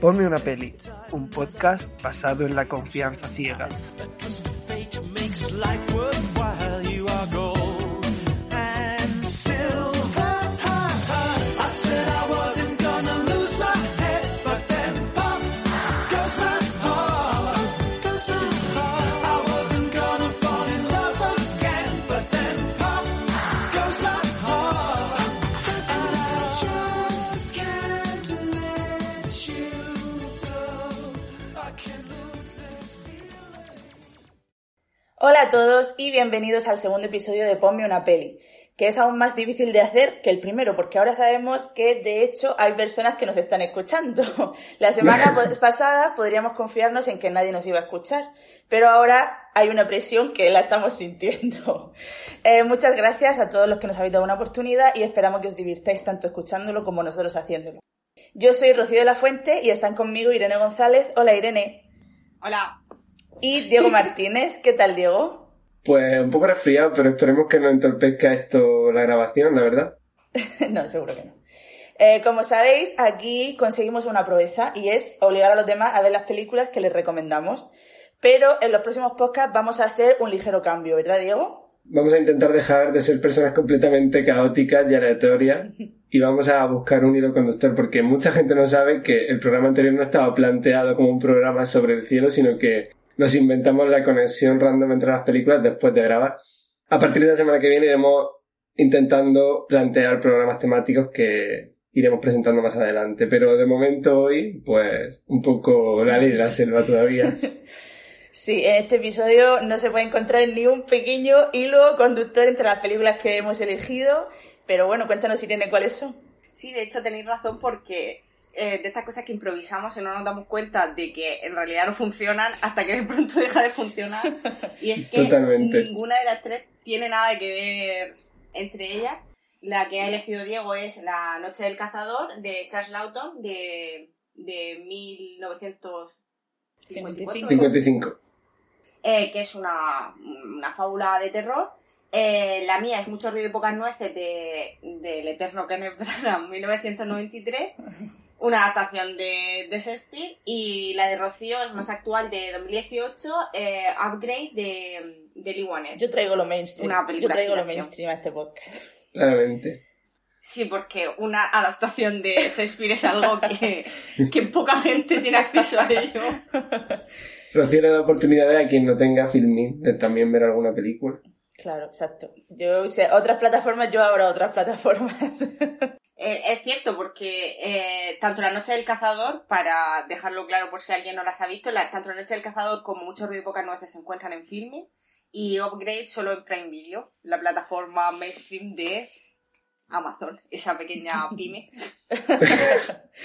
Ponme una peli, un podcast basado en la confianza ciega. Hola a todos y bienvenidos al segundo episodio de Ponme una peli, que es aún más difícil de hacer que el primero, porque ahora sabemos que de hecho hay personas que nos están escuchando. La semana pasada podríamos confiarnos en que nadie nos iba a escuchar, pero ahora hay una presión que la estamos sintiendo. Eh, muchas gracias a todos los que nos habéis dado una oportunidad y esperamos que os divirtáis tanto escuchándolo como nosotros haciéndolo. Yo soy Rocío de la Fuente y están conmigo Irene González. Hola Irene. Hola. Y Diego Martínez. ¿Qué tal, Diego? Pues un poco resfriado, pero esperemos que no entorpezca esto la grabación, la verdad. no, seguro que no. Eh, como sabéis, aquí conseguimos una proeza y es obligar a los demás a ver las películas que les recomendamos. Pero en los próximos podcasts vamos a hacer un ligero cambio, ¿verdad, Diego? Vamos a intentar dejar de ser personas completamente caóticas y aleatorias y vamos a buscar un hilo conductor porque mucha gente no sabe que el programa anterior no estaba planteado como un programa sobre el cielo, sino que nos inventamos la conexión random entre las películas después de grabar. A partir de la semana que viene iremos intentando plantear programas temáticos que iremos presentando más adelante. Pero de momento hoy, pues, un poco la ley de la selva todavía. Sí, en este episodio no se puede encontrar ni un pequeño hilo conductor entre las películas que hemos elegido, pero bueno, cuéntanos, Irene, cuáles son. Sí, de hecho tenéis razón porque eh, de estas cosas que improvisamos y no nos damos cuenta de que en realidad no funcionan hasta que de pronto deja de funcionar. Y es que ninguna de las tres tiene nada que ver entre ellas. La que ha elegido Diego es La Noche del Cazador de Charles Lawton de, de 1955. Eh, que es una, una fábula de terror. Eh, la mía es Mucho ruido y pocas nueces de, del eterno Kenneth Branagh, 1993 una adaptación de, de, Shakespeare y la de Rocío es más actual de 2018, eh, Upgrade de, de Lee Warner. Yo traigo lo mainstream. Yo traigo lo mainstream a este podcast. Claramente. Sí, porque una adaptación de Shakespeare es algo que, que poca gente tiene acceso a ello. Rocío le da oportunidad a quien no tenga filming de también ver alguna película. Claro, exacto. Yo, o otras plataformas, yo ahora otras plataformas. Eh, es cierto, porque eh, tanto La Noche del Cazador, para dejarlo claro por si alguien no las ha visto, tanto La Noche del Cazador como Mucho Ruido y Pocas Nueces se encuentran en filme y Upgrade solo en Prime Video, la plataforma mainstream de Amazon, esa pequeña pyme.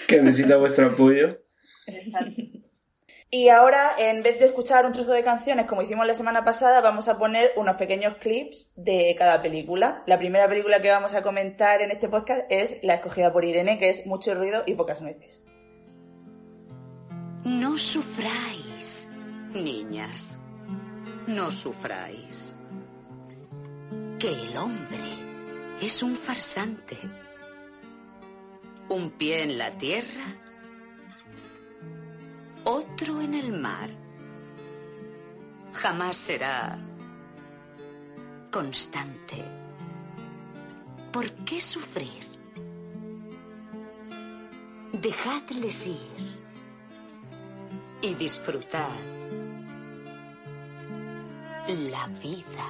que necesita vuestro apoyo. Y ahora, en vez de escuchar un trozo de canciones como hicimos la semana pasada, vamos a poner unos pequeños clips de cada película. La primera película que vamos a comentar en este podcast es la escogida por Irene, que es Mucho ruido y pocas nueces. No sufráis, niñas. No sufráis. Que el hombre es un farsante. Un pie en la tierra otro en el mar. Jamás será constante. ¿Por qué sufrir? Dejadles ir y disfrutad la vida.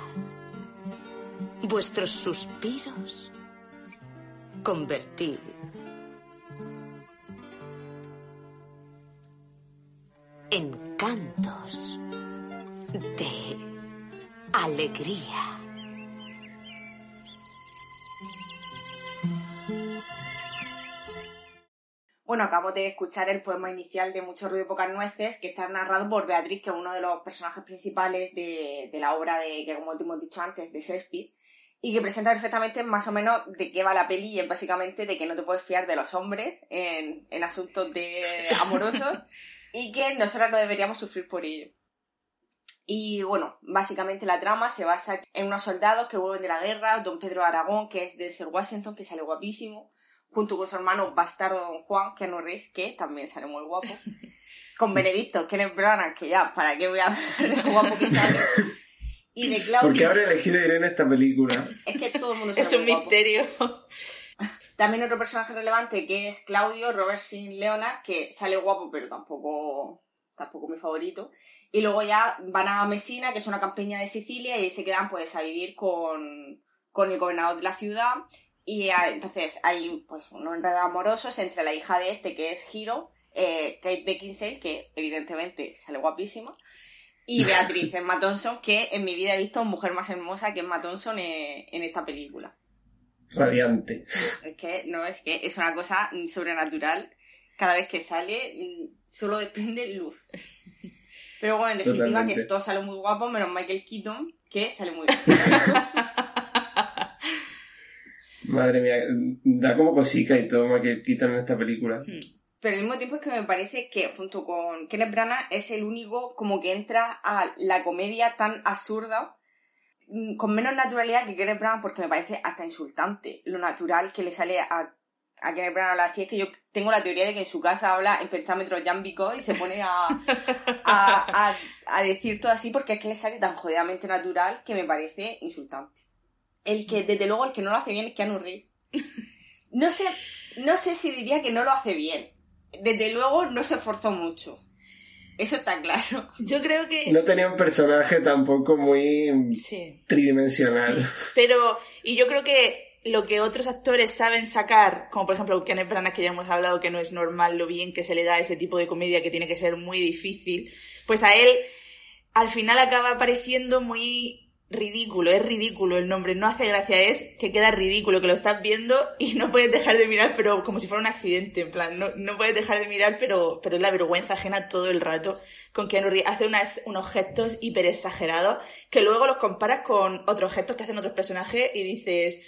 Vuestros suspiros convertid encantos, de alegría. Bueno, acabo de escuchar el poema inicial de Mucho ruido y pocas nueces, que está narrado por Beatriz, que es uno de los personajes principales de, la obra de, que como hemos dicho antes, de Shakespeare, y que presenta perfectamente más o menos de qué va la peli, y es básicamente de que no te puedes fiar de los hombres en, asuntos de amorosos, y que nosotros no deberíamos sufrir por ello. Y bueno, básicamente la trama se basa en unos soldados que vuelven de la guerra, don Pedro Aragón, que es de Sir Washington, que sale guapísimo, junto con su hermano bastardo Don Juan, que no Reeves, que también sale muy guapo, con Benedicto, Kenneth Branagh, que ya, ¿para qué voy a ver de guapo que sale? Y de Claudio... ¿Por qué habrá elegido Irene esta película? es que todo el mundo Es un misterio. También otro personaje relevante que es Claudio Robert Sin Leonard, que sale guapo, pero tampoco, tampoco mi favorito. Y luego ya van a Messina, que es una campiña de Sicilia, y ahí se quedan pues a vivir con, con el gobernador de la ciudad y entonces hay pues unos enredos amorosos entre la hija de este, que es Hiro, eh, Kate Beckinsale, que evidentemente sale guapísima, y Beatriz Emma Thompson, que en mi vida he visto mujer más hermosa que Emma Thompson en, esta película. Radiante. Es que no, es que es una cosa sobrenatural. Cada vez que sale, solo depende luz. Pero bueno, en definitiva, que esto sale muy guapo, menos Michael Keaton, que sale muy bien. Madre mía, da como cosica y todo que quitan en esta película. Hmm. Pero al mismo tiempo es que me parece que junto con Kenneth Branagh es el único como que entra a la comedia tan absurda mm, con menos naturalidad que Kenneth Branagh porque me parece hasta insultante lo natural que le sale a, a Kenneth Branagh así es que yo tengo la teoría de que en su casa habla en pentámetros yámbicos y se pone a, a, a decir todo así porque es que le sale tan jodidamente natural que me parece insultante el que, desde luego, el que no lo hace bien es Keanu Reeves. No sé, no sé si diría que no lo hace bien. Desde luego no se esforzó mucho. Eso está claro. Yo creo que. No tenía un personaje tampoco muy tridimensional. Pero, y yo creo que lo que otros actores saben sacar, como por ejemplo Kenneth Branagh, que ya hemos hablado que no es normal lo bien que se le da a ese tipo de comedia que tiene que ser muy difícil, pues a él al final acaba pareciendo muy ridículo, es ridículo el nombre, no hace gracia, es que queda ridículo, que lo estás viendo y no puedes dejar de mirar, pero como si fuera un accidente, en plan, no, no puedes dejar de mirar, pero, pero es la vergüenza ajena todo el rato con que hace unas, unos gestos hiper exagerados que luego los comparas con otros gestos que hacen otros personajes y dices,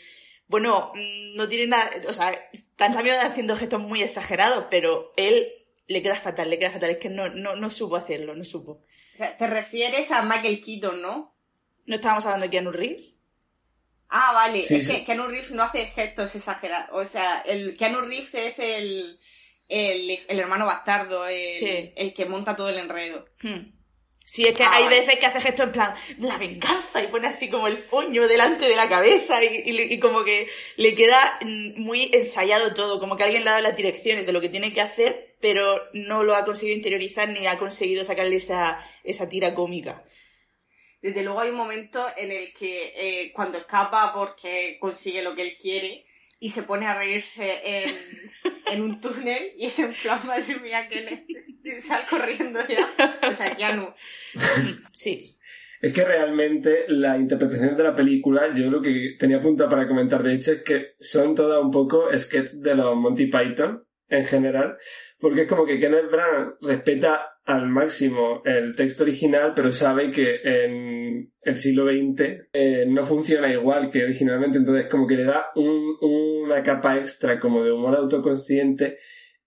bueno, mm, no tiene nada, o sea, están también haciendo gestos muy exagerados, pero él le queda fatal, le queda fatal, es que no, no, no supo hacerlo, no supo. O sea, te refieres a Michael Keaton, ¿no? ¿No estábamos hablando de Keanu Reeves? Ah, vale. es que Keanu Reeves no hace gestos exagerados. O sea, el Keanu Reeves es el, el, hermano bastardo, el, el, que monta todo el enredo. Hmm. Sí, es que ah, hay veces que hace gestos en plan, la venganza, y pone así como el puño delante de la cabeza, y, y, como que le queda muy ensayado todo, como que alguien le ha dado las direcciones de lo que tiene que hacer, pero no lo ha conseguido interiorizar ni ha conseguido sacarle esa, esa tira cómica desde luego hay un momento en el que eh, cuando escapa porque consigue lo que él quiere y se pone a reírse en, en un túnel y es en plan, madre mía, que le sale corriendo ya. O sea, ya no. Sí. Es que realmente la interpretación de la película, yo lo que tenía apuntado para comentar de hecho es que son todas un poco sketches de los Monty Python en general, porque es como que Kenneth Branagh respeta al máximo el texto original, pero sabe que en el siglo XX eh, no funciona igual que originalmente, entonces como que le da un, una capa extra como de humor autoconsciente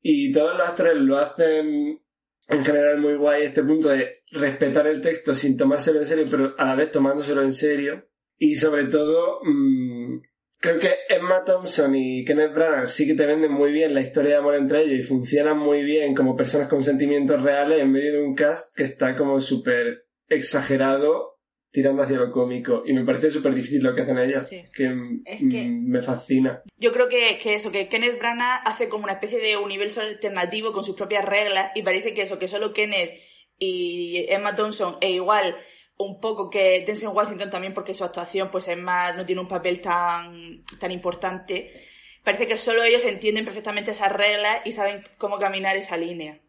y todos los actores lo hacen en general muy guay este punto de respetar el texto sin tomárselo en serio, pero a la vez tomándoselo en serio y sobre todo mm, Creo que Emma Thompson y Kenneth Branagh sí que te venden muy bien la historia de amor entre ellos y funcionan muy bien como personas con sentimientos reales en medio de un cast que está como súper exagerado tirando hacia lo cómico. Y me parece súper difícil lo que hacen ellas que, me fascina. yo creo que, que, eso que Kenneth Branagh hace como una especie de universo alternativo con sus propias reglas y parece que eso que solo Kenneth y Emma Thompson e igual un poco que Denzel Washington también porque su actuación pues es más, no tiene un papel tan, tan importante. Parece que solo ellos entienden perfectamente esas reglas y saben cómo caminar esa línea.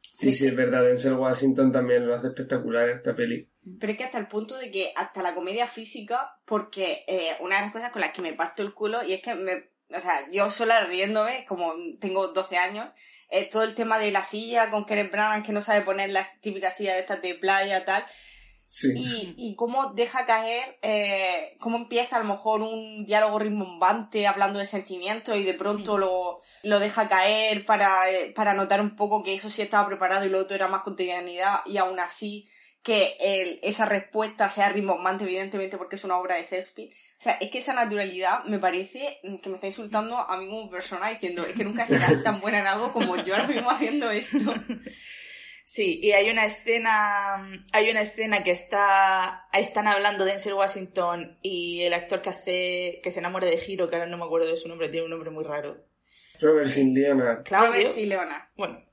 Sí, sí, es verdad. Denzel Washington también lo hace espectacular en esta peli. Pero es que hasta el punto de que hasta la comedia física, porque eh, una de las cosas con las que me parto el culo, y es que me, o sea, yo sola riéndome, como tengo 12 años, eh, todo el tema de la silla con Kenneth Branagh que no sabe poner las típicas sillas de estas de playa, tal, y, y cómo deja caer, eh, cómo empieza a lo mejor un diálogo rimbombante hablando de sentimientos y de pronto lo, lo deja caer para, eh, para notar un poco que eso sí estaba preparado y lo otro era más cotidianidad y aún así que el, esa respuesta sea rimbombante evidentemente porque es una obra de Shakespeare. O sea, es que esa naturalidad me parece que me está insultando a mí como persona diciendo es que nunca serás tan buena en algo como yo ahora mismo haciendo esto. Sí, y hay una escena, hay una escena que está, están hablando de Denzel Washington y el actor que hace, que se enamora de Giro, que ahora no me acuerdo de su nombre, tiene un nombre muy raro. Robert Sin Leonard. Claudio. Robert Sin Leonard. Bueno.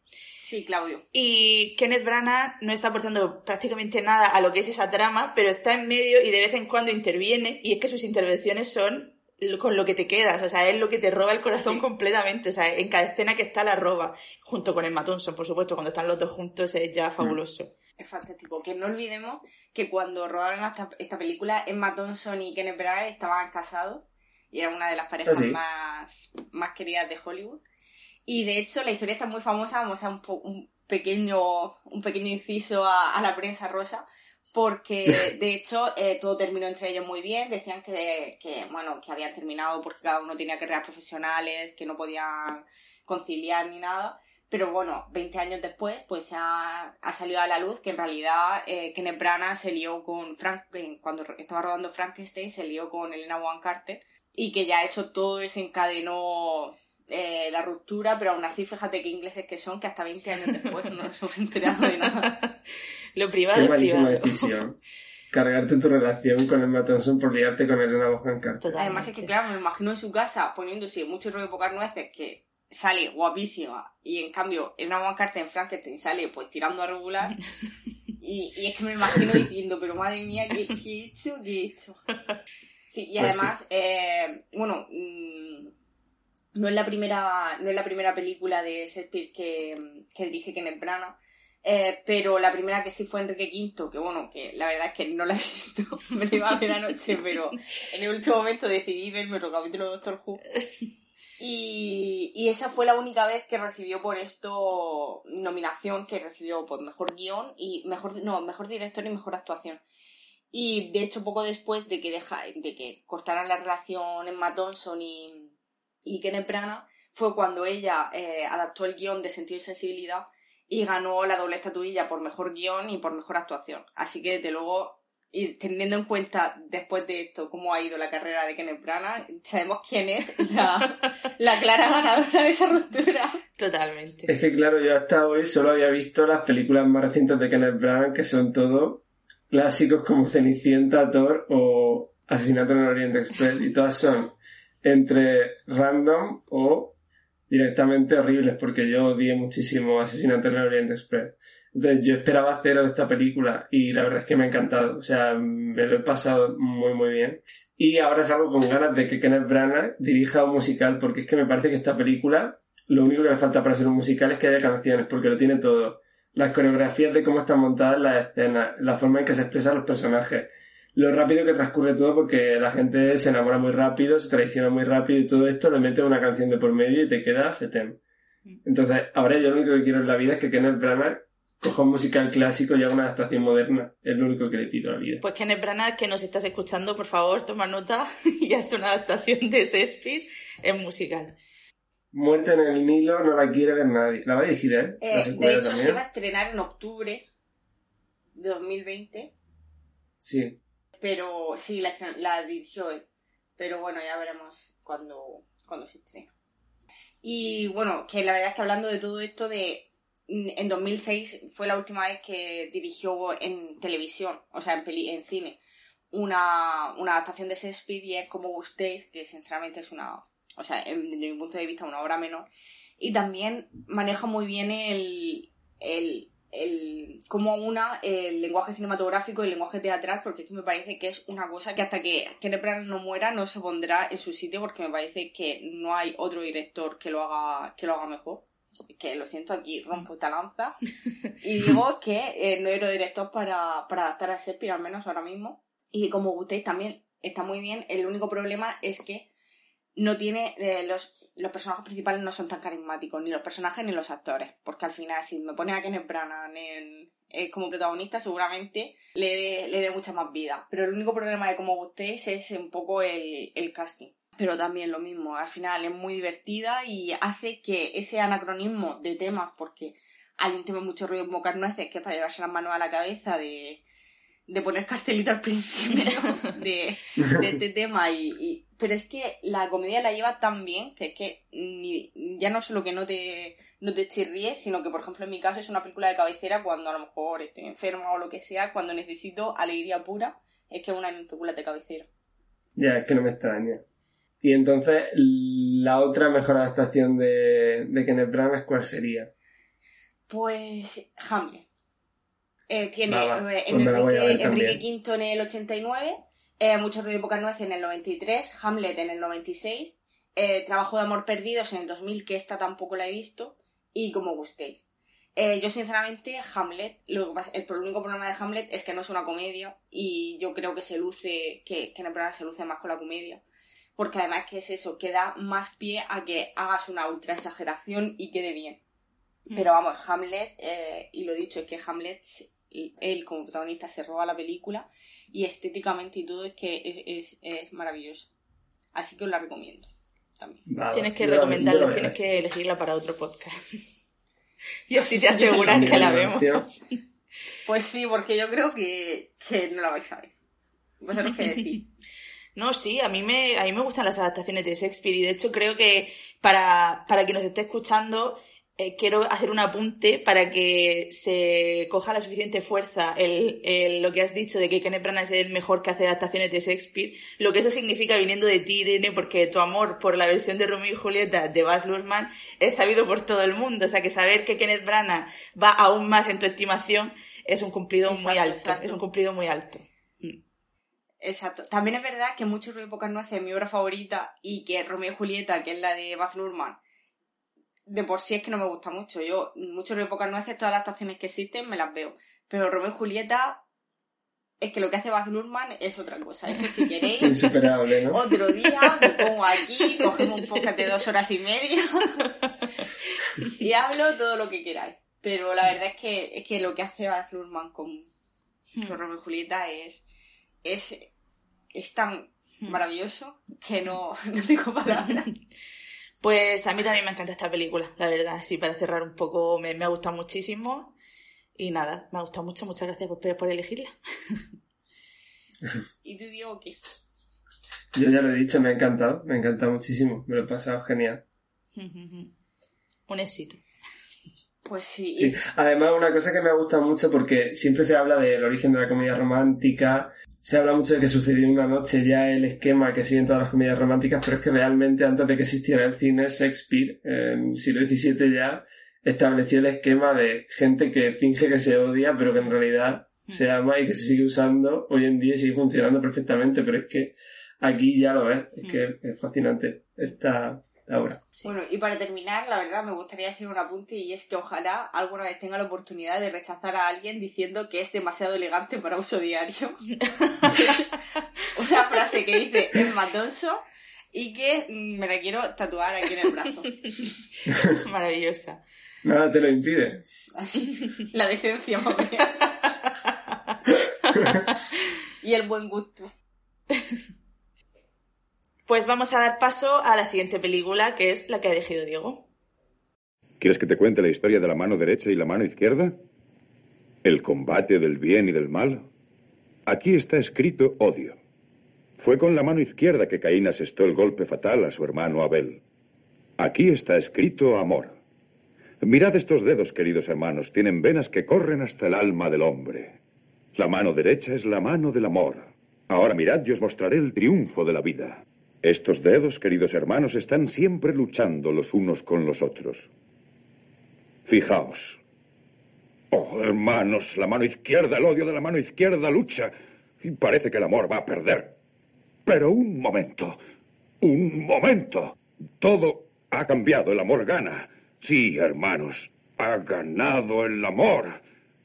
Sí, Claudio. Y Kenneth Branagh no está aportando prácticamente nada a lo que es esa trama, pero está en medio y de vez en cuando interviene, y es que sus intervenciones son con lo que te quedas, o sea, es lo que te roba el corazón completamente, o sea, en cada escena que está la roba, junto con Emma Thompson, por supuesto, cuando están los dos juntos es ya fabuloso. Es fantástico, que no olvidemos que cuando rodaron esta, película, Emma Thompson y Kenneth Branagh estaban casados, y era una de las parejas ¿Ah, sí? más, más queridas de Hollywood, y de hecho la historia está muy famosa, vamos a un, po- un pequeño, un pequeño inciso a, a la prensa rosa, porque de hecho eh, todo terminó entre ellos muy bien, decían que, que, bueno, que habían terminado porque cada uno tenía carreras profesionales, que no podían conciliar ni nada, pero bueno, 20 años después pues ha, ha salido a la luz que en realidad eh, Kenneth Branagh se lió con Frank, eh, cuando estaba rodando Frankenstein se lió con Elena Carter y que ya eso todo desencadenó eh, la ruptura, pero aún así fíjate qué ingleses que son, que hasta 20 años después no nos hemos enterado de nada. Lo privado Qué es privado. decisión. Cargarte tu relación con Emma Thompson por liarte con Elena Bonham Carter. Además es que, claro, me imagino en su casa poniéndose mucho rollo de pocas nueces que sale guapísima y en cambio en una carta en Frankenstein sale pues tirando a regular y, y es que me imagino diciendo pero madre mía ¿qué, qué he hecho? ¿qué he hecho? Sí, y Pues además eh, bueno mm, no es la primera no es la primera película de Shakespeare que, que dirige Kenneth Branagh eh, pero la primera que sí fue Enrique V, que bueno, que la verdad es que no la he visto, me la iba a ver anoche, pero en el último momento decidí verme otro capítulo de Doctor Who. Y, esa fue la única vez que recibió por esto nominación, que recibió por mejor guion y mejor, no, mejor director y mejor actuación. Y de hecho, poco después de que, deja, de que cortaran la relación Emma Thompson y, y Kenneth Branagh, fue cuando ella eh, adaptó el guion de Sentido y Sensibilidad y ganó la doble estatuilla por mejor guion y por mejor actuación. Así que, desde luego, y teniendo en cuenta después de esto cómo ha ido la carrera de Kenneth Branagh, sabemos quién es la, la clara ganadora de esa ruptura. Totalmente. Es que claro, yo hasta hoy solo había visto las películas más recientes de Kenneth Branagh, que son todo clásicos como Cenicienta, Thor o Asesinato en el Oriente Express, y todas son entre random o directamente horribles, porque yo odié muchísimo Asesinato en el Oriente Express. Entonces yo esperaba cero de esta película y la verdad es que me ha encantado, o sea, me lo he pasado muy muy bien. Y ahora salgo con ganas de que Kenneth Branagh dirija un musical, porque es que me parece que esta película, lo único que le falta para ser un musical es que haya canciones, porque lo tiene todo. Las coreografías de cómo están montadas las escenas, la forma en que se expresan los personajes, lo rápido que transcurre todo porque la gente se enamora muy rápido, se traiciona muy rápido y todo esto le mete una canción de por medio y te queda fetén. Entonces, ahora yo lo único que quiero en la vida es que Kenneth Branagh coja un musical clásico y haga una adaptación moderna. Es lo único que le pido a la vida. Pues Kenneth Branagh, que nos estás escuchando, por favor, toma nota y haz una adaptación de Shakespeare en musical. Muerte en el Nilo no la quiere ver nadie. La va a dirigir él. Eh, de hecho, se va a estrenar en octubre de 2020, Sí. Pero sí, la, dirigió él. Pero bueno, ya veremos cuando, cuando se estrena. Y bueno, que la verdad es que hablando de todo esto de... En 2006 fue la última vez que dirigió en televisión, o sea, en, peli, en cine, una, una adaptación de Shakespeare y es como gustéis, que sinceramente es una, o sea, desde mi punto de vista, una obra menor. Y también maneja muy bien el, el, el cómo una el lenguaje cinematográfico y el lenguaje teatral, porque esto me parece que es una cosa que hasta que Kenneth no muera no se pondrá en su sitio, porque me parece que no hay otro director que lo haga, que lo haga mejor. que lo siento aquí, rompo esta lanza, y digo que eh, no era director para, para adaptar a Shakespeare, al menos ahora mismo. Y como gustéis también está muy bien, el único problema es que no tiene eh, los, los personajes principales no son tan carismáticos, ni los personajes ni los actores, porque al final si me pone a Kenneth Branagh en, como protagonista seguramente le dé le mucha más vida, pero el único problema de como gustéis es un poco el, el casting. Pero también lo mismo, al final es muy divertida y hace que ese anacronismo de temas, porque hay un tema mucho ruido en Bocar Nueces que es para llevarse las manos a la cabeza de, de poner cartelito al principio de, de este tema y, pero es que la comedia la lleva tan bien que es que ni, ya no solo que no te no te chirríes, sino que por ejemplo en mi caso es una película de cabecera cuando a lo mejor estoy enferma o lo que sea, cuando necesito alegría pura, es que es una de mis películas de cabecera. Ya, es que no me extraña. Y entonces, la otra mejor adaptación de, de Kenneth Branagh, ¿cuál sería? Pues Hamlet. Eh, tiene eh, en Enrique, Enrique V en el 89, eh, Mucho ruido y pocas nueces en el 93, Hamlet en el 96, eh, Trabajo de amor perdidos en el 2000, que esta tampoco la he visto, y como gustéis. yo sinceramente, Hamlet, lo el, único problema de Hamlet es que no es una comedia y yo creo que se luce, que, que en el programa se luce más con la comedia. Porque además que es eso, que da más pie a que hagas una ultra exageración y quede bien. Mm. Pero vamos, Hamlet, y lo dicho, es que Hamlet él como protagonista se roba la película y estéticamente y todo es que es, es, maravilloso. Así que os la recomiendo también. tienes que recomendarla, tienes que elegirla para otro podcast. y así te aseguras que la vemos. Pues sí, porque yo creo que, que no la vais a ver. Vosotros qué decir. No, sí, a mí me, a mí me gustan las adaptaciones de Shakespeare y de hecho creo que para, para quien nos esté escuchando eh, quiero hacer un apunte para que se coja la suficiente fuerza el, lo que has dicho de que Kenneth Branagh es el mejor que hace adaptaciones de Shakespeare, lo que eso significa viniendo de ti, Irene, porque tu amor por la versión de Romeo y Julieta de Baz Luhrmann es sabido por todo el mundo. O sea, que saber que Kenneth Branagh va aún más en tu estimación es un cumplido muy alto. Es un cumplido muy alto. Mm. Exacto. También es verdad que muchos Ruido Pocas no hace mi obra favorita y que Romeo y Julieta, que es la de Baz Luhrmann, de por sí es que no me gusta mucho. Yo, mucho de pocas nueces, todas las estaciones que existen me las veo. Pero Romeo y Julieta, es que lo que hace Baz Luhrmann es otra cosa. Eso si queréis. Insuperable, ¿no? Otro día me pongo aquí, cogemos un podcast de dos horas y media y hablo todo lo que queráis. Pero la verdad es que, es que lo que hace Baz Luhrmann con, con Romeo y Julieta es, es, es tan hmm. maravilloso que no, no tengo palabras. Pues a mí también me encanta esta película, la verdad. Sí, para cerrar un poco, me, ha gustado muchísimo. Y nada, me ha gustado mucho. Muchas gracias por, por elegirla. ¿Y tú, Diego, qué? Yo ya lo he dicho, me ha encantado. Me ha encantado muchísimo. Me lo he pasado genial. un éxito. Pues sí. sí. Además, una cosa que me ha gustado mucho porque siempre se habla del origen de la comedia romántica se habla mucho de que sucedió en una noche ya el esquema que siguen todas las comedias románticas, pero es que realmente antes de que existiera el cine, Shakespeare, en el siglo XVII ya, estableció el esquema de gente que finge que se odia, pero que en realidad se ama y que se sigue usando hoy en día y sigue funcionando perfectamente, pero es que aquí ya lo ves, es que es fascinante esta, ahora. Bueno, y para terminar, la verdad me gustaría hacer un apunte y es que ojalá alguna vez tenga la oportunidad de rechazar a alguien diciendo que es demasiado elegante para uso diario. una frase que dice Emma Thompson y que me la quiero tatuar aquí en el brazo. Maravillosa. Nada te lo impide. la decencia, mami. y el buen gusto. Pues vamos a dar paso a la siguiente película, que es la que ha elegido Diego. ¿Quieres que te cuente la historia de la mano derecha y la mano izquierda? ¿El combate del bien y del mal? Aquí está escrito odio. Fue con la mano izquierda que Caín asestó el golpe fatal a su hermano Abel. Aquí está escrito amor. Mirad estos dedos, queridos hermanos, tienen venas que corren hasta el alma del hombre. La mano derecha es la mano del amor. Ahora mirad y os mostraré el triunfo de la vida. Estos dedos, queridos hermanos, están siempre luchando los unos con los otros. Fijaos. Oh, hermanos, la mano izquierda, el odio de la mano izquierda lucha y parece que el amor va a perder. Pero un momento, un momento. Todo ha cambiado, el amor gana. Sí, hermanos, ha ganado el amor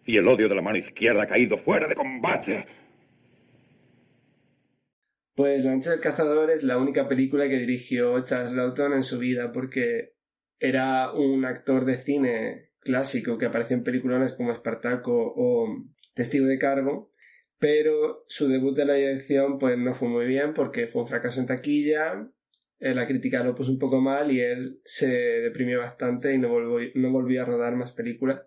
y el odio de la mano izquierda ha caído fuera de combate. Pues La noche del cazador es la única película que dirigió Charles Lawton en su vida porque era un actor de cine clásico que apareció en películas como Espartaco o Testigo de Cargo, pero su debut de la dirección pues no fue muy bien porque fue un fracaso en taquilla, eh, la crítica lo puso un poco mal y él se deprimió bastante y no volvió, no volvió a rodar más películas.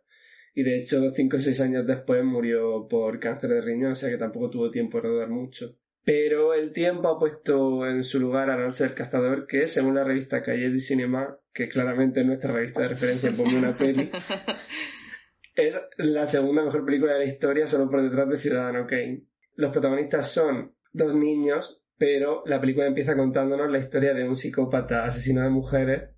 Y de hecho, cinco o seis años después murió por cáncer de riñón, o sea que tampoco tuvo tiempo de rodar mucho. Pero el tiempo ha puesto en su lugar a Noche del Cazador, que según la revista Calle de Cinema, que claramente es nuestra revista de referencia, ponme una peli, es la segunda mejor película de la historia, solo por detrás de Ciudadano Kane. Los protagonistas son dos niños, pero la película empieza contándonos la historia de un psicópata asesino de mujeres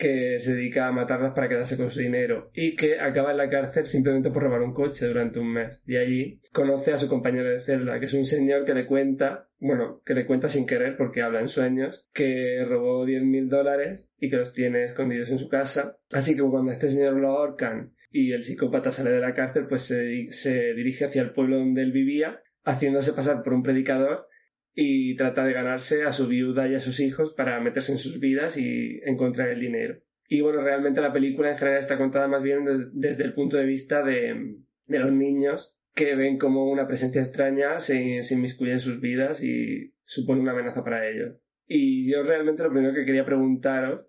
que se dedica a matarlas para quedarse con su dinero y que acaba en la cárcel simplemente por robar un coche durante un mes. Y allí conoce a su compañero de celda, que es un señor que le cuenta, bueno, que le cuenta sin querer porque habla en sueños, que robó 10 mil dólares y que los tiene escondidos en su casa. Así que cuando este señor lo ahorcan y el psicópata sale de la cárcel, pues se, se dirige hacia el pueblo donde él vivía, haciéndose pasar por un predicador y trata de ganarse a su viuda y a sus hijos para meterse en sus vidas y encontrar el dinero. Y bueno, realmente la película en general está contada más bien desde el punto de vista de, los niños que ven como una presencia extraña se, se inmiscuye en sus vidas y supone una amenaza para ellos. Y yo realmente lo primero que quería preguntaros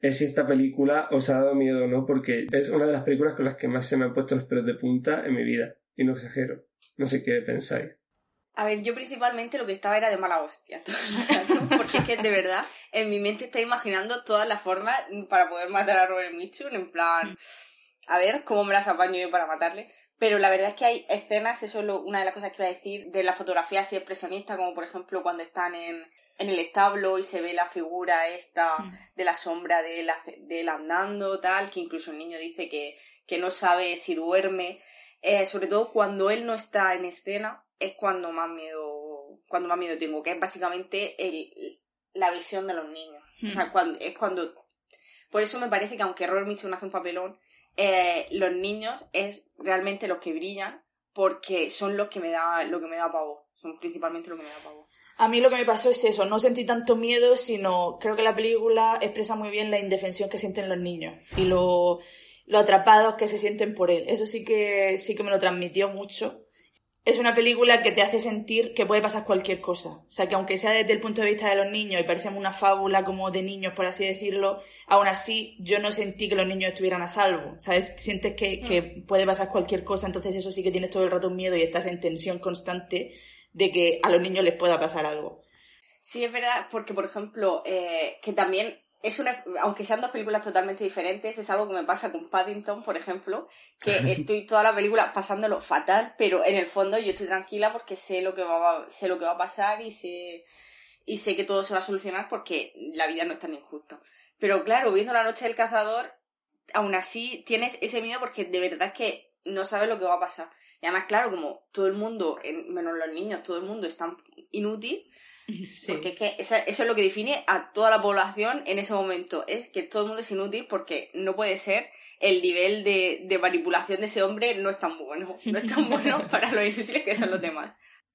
es si esta película os ha dado miedo o no, porque es una de las películas con las que más se me han puesto los pelos de punta en mi vida. Y no exagero. No sé qué pensáis. A ver, yo principalmente lo que estaba era de mala hostia todo el rato, porque es que de verdad en mi mente está imaginando todas las formas para poder matar a Robert Mitchum, en plan, a ver cómo me las apaño yo para matarle. Pero la verdad es que hay escenas, eso es una de las cosas que iba a decir, de la fotografía así expresionista, como por ejemplo cuando están en, en el establo y se ve la figura esta mm. de la sombra de él, de él andando, tal, que incluso el niño dice que, que no sabe si duerme. Eh, sobre todo cuando él no está en escena, es cuando más miedo, cuando más miedo tengo, que es básicamente el, la visión de los niños. O sea, hmm. cuando, es cuando... Por eso me parece que aunque Robert Mitchum hace un papelón, eh, los niños es realmente los que brillan porque son los que me da, lo que me da pavo. Son principalmente lo que me da pavo. A mí lo que me pasó es eso, no sentí tanto miedo, sino creo que la película expresa muy bien la indefensión que sienten los niños y lo, lo atrapados que se sienten por él. Eso sí que, sí que me lo transmitió mucho es una película que te hace sentir que puede pasar cualquier cosa. O sea, que aunque sea desde el punto de vista de los niños y parece una fábula como de niños, por así decirlo, aún así yo no sentí que los niños estuvieran a salvo. ¿Sabes? Sientes que, que mm. puede pasar cualquier cosa, entonces eso sí que tienes todo el rato miedo y estás en tensión constante de que a los niños les pueda pasar algo. Sí, es verdad, porque por ejemplo, eh, que también es una, aunque sean dos películas totalmente diferentes, es algo que me pasa con Paddington, por ejemplo, que estoy toda la película pasándolo fatal, pero en el fondo yo estoy tranquila porque sé lo que va, sé lo que va a pasar y sé, y sé que todo se va a solucionar porque la vida no es tan injusta. Pero claro, viendo La Noche del Cazador, aún así tienes ese miedo porque de verdad que no sabes lo que va a pasar. Y además, claro, como todo el mundo, menos los niños, todo el mundo es inútil, Porque es que eso es lo que define a toda la población en ese momento. Es que todo el mundo es inútil porque no puede ser el nivel de, de manipulación de ese hombre no es tan bueno. No es tan bueno para los inútiles que son los demás.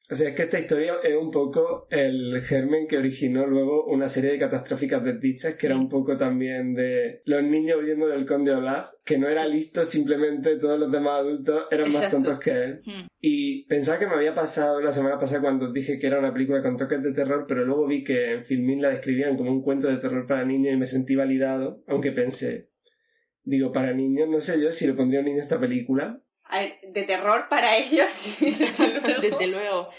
O sea, es que esta historia es un poco el germen que originó luego una serie de catastróficas desdichas, que era un poco también de los niños huyendo del conde Olaf, que no era listo, simplemente todos los demás adultos eran más tontos que él. Hmm. Y pensaba que me había pasado la semana pasada cuando dije que era una película con toques de terror, pero luego vi que en Filmin la describían como un cuento de terror para niños y me sentí validado, aunque pensé, digo, para niños, no sé yo si le pondría a un niño esta película, de terror para ellos, desde luego.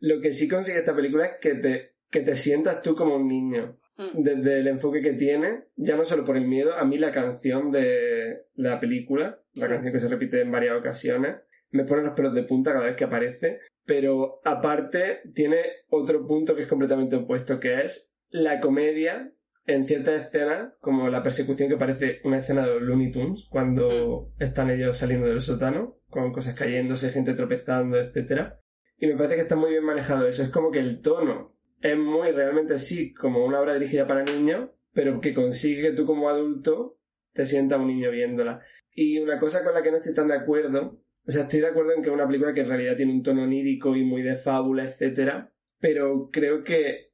Lo que sí consigue esta película es que te, que te sientas tú como un niño. Hmm. Desde el enfoque que tiene, ya no solo por el miedo, a mí la canción de la película, la canción que se repite en varias ocasiones, me pone los pelos de punta cada vez que aparece, pero aparte tiene otro punto que es completamente opuesto, que es la comedia en ciertas escenas, como la persecución que parece una escena de los Looney Tunes, cuando mm. están ellos saliendo del sótano, con cosas cayéndose, gente tropezando, etc. Y me parece que está muy bien manejado eso. Es como que el tono es muy realmente sí como una obra dirigida para niños, pero que consigue que tú como adulto te sienta un niño viéndola. Y una cosa con la que no estoy tan de acuerdo, o sea, estoy de acuerdo en que es una película que en realidad tiene un tono onírico y muy de fábula, etcétera, pero creo que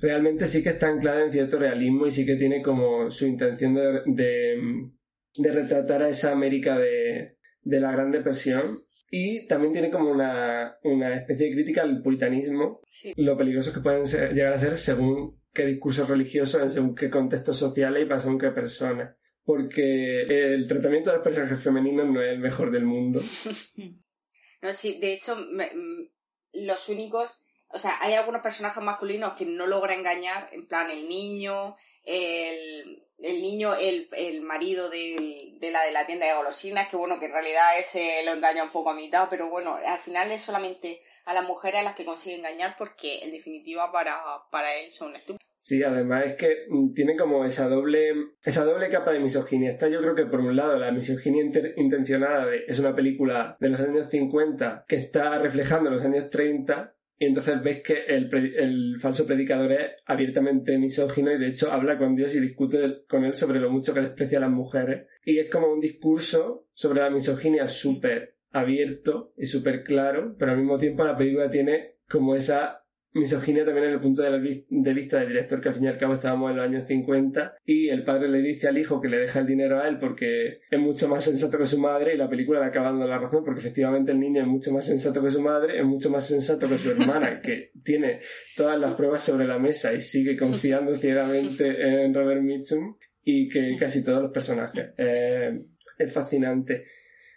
realmente sí que está anclada en cierto realismo y sí que tiene como su intención de, de, retratar a esa América de, de la Gran Depresión y también tiene como una, una especie de crítica al puritanismo, lo peligrosos que pueden llegar a ser según qué discursos religiosos, según qué contextos sociales y para según qué personas. Porque el tratamiento de los personajes femeninos no es el mejor del mundo. no, sí, de hecho, mm, los únicos o sea, hay algunos personajes masculinos que no logra engañar, en plan el niño, el, el niño, el, el marido de, la de la tienda de golosinas, que bueno, que en realidad ese lo engaña un poco a mitad, pero bueno, al final es solamente a las mujeres a las que consigue engañar porque en definitiva para, para él son estúpidos. Sí, además es que mm, tiene como esa doble, esa doble capa de misoginia. Está yo creo que por un lado la misoginia intencionada es una película de los años 50 que está reflejando los años 30 y entonces ves que el, falso predicador es abiertamente misógino y de hecho habla con Dios y discute con él sobre lo mucho que desprecia a las mujeres. Y es como un discurso sobre la misoginia súper abierto y súper claro, pero al mismo tiempo la película tiene como esa misoginia también en el punto de vista del director, que al fin y al cabo estábamos en los años 50, y el padre le dice al hijo que le deja el dinero a él porque es mucho más sensato que su madre, y la película le acaba dando la razón, porque efectivamente el niño es mucho más sensato que su madre, es mucho más sensato que su hermana, que tiene todas las pruebas sobre la mesa y sigue confiando ciegamente en Robert Mitchum, y que casi todos los personajes. Eh, es fascinante.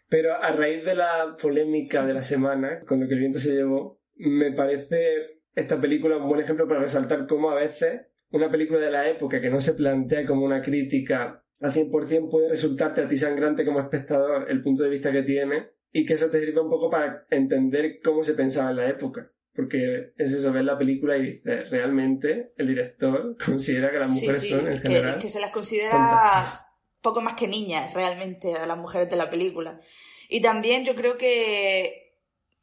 Pero a raíz de la polémica de la semana, con lo que el viento se llevó, me parece esta película es un buen ejemplo para resaltar cómo a veces una película de la época que no se plantea como una crítica al 100% puede resultarte a ti sangrante como espectador el punto de vista que tiene y que eso te sirve un poco para entender cómo se pensaba en la época. Porque es eso, ver la película y dices, realmente el director considera que las mujeres son en general. Que, se las considera poco más que niñas realmente a las mujeres de la película. Y también yo creo que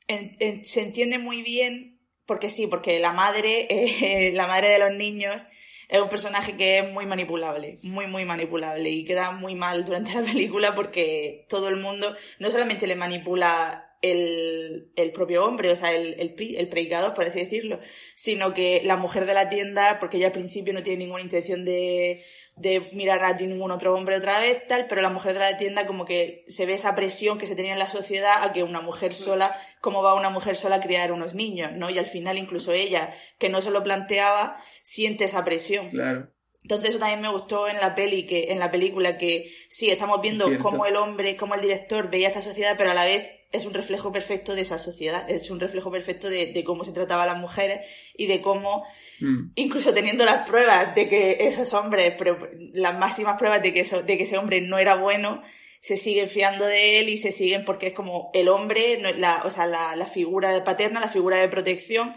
se entiende muy bien porque sí, porque la madre, eh, la madre de los niños, es un personaje que es muy manipulable, muy, muy manipulable y queda muy mal durante la película porque todo el mundo no solamente le manipula el, el propio hombre, o sea, el, el, el, predicador, por así decirlo, sino que la mujer de la tienda, porque ella al principio no tiene ninguna intención de, de mirar a ningún otro hombre otra vez, tal, pero la mujer de la tienda como que se ve esa presión que se tenía en la sociedad a que una mujer sola, cómo va una mujer sola a criar unos niños, ¿no? Y al final incluso ella, que no se lo planteaba, siente esa presión. Claro. Entonces eso también me gustó en la peli, que, en la película, que sí, estamos viendo cómo el hombre, cómo el director veía esta sociedad, pero a la vez es un reflejo perfecto de esa sociedad, es un reflejo perfecto de, cómo se trataba a las mujeres y de cómo, mm. incluso teniendo las pruebas de que esos hombres, pero las máximas pruebas de que, eso, de que ese hombre no era bueno, se siguen fiando de él y se siguen porque es como el hombre, la, o sea, la, la figura paterna, la figura de protección,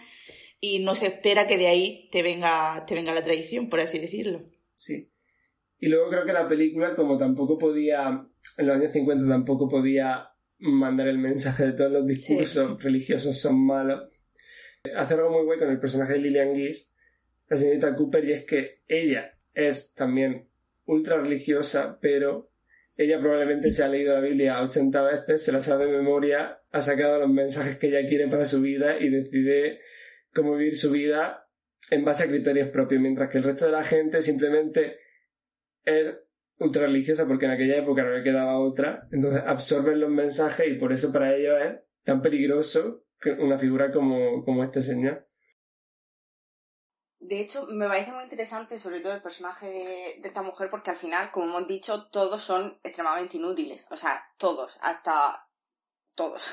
y no se espera que de ahí te venga, te venga la tradición, por así decirlo. Sí. Y luego creo que la película, como tampoco podía, en los años 50 tampoco podía mandar el mensaje de todos los discursos religiosos son malos, hace algo muy bueno con el personaje de Lillian Gish, la señorita Cooper, y es que ella es también ultra religiosa, pero ella probablemente se ha leído la Biblia 80 veces, se la sabe de memoria, ha sacado los mensajes que ella quiere para su vida y decide cómo vivir su vida en base a criterios propios, mientras que el resto de la gente simplemente es ultra religiosa porque en aquella época no le quedaba otra, entonces absorben los mensajes y por eso para ellos es tan peligroso una figura como, como este señor. De hecho, me parece muy interesante, sobre todo el personaje de, de, esta mujer, porque al final, como hemos dicho, todos son extremadamente inútiles. O sea, todos, hasta todos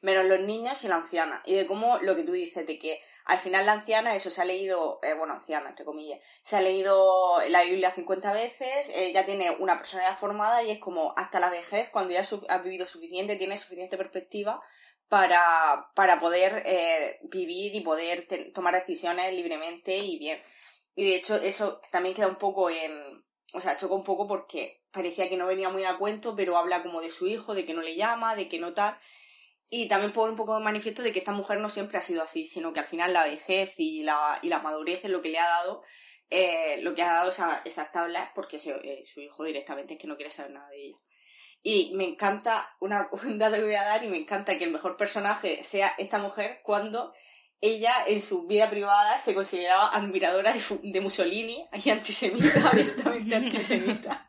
menos los niños y la anciana. Y de cómo lo que tú dices, de que al final la anciana, eso se ha leído, eh, bueno, anciana, entre comillas, se ha leído la Biblia 50 veces, eh, ya tiene una personalidad formada y es como hasta la vejez, cuando ya ha vivido suficiente, tiene suficiente perspectiva para, para poder eh, vivir y poder tomar decisiones libremente y bien. Y de hecho, eso también queda un poco en. O sea, choca un poco porque parecía que no venía muy a cuento, pero habla como de su hijo, de que no le llama, de que no tal. Y también pone un poco de manifiesto de que esta mujer no siempre ha sido así, sino que al final la vejez y la, y la madurez es lo que le ha dado eh, lo que ha dado esas tablas porque eh, su hijo directamente es que no quiere saber nada de ella. Y me encanta, una, un dato que voy a dar, y me encanta que el mejor personaje sea esta mujer cuando ella en su vida privada se consideraba admiradora de, Mussolini y antisemita, abiertamente antisemita.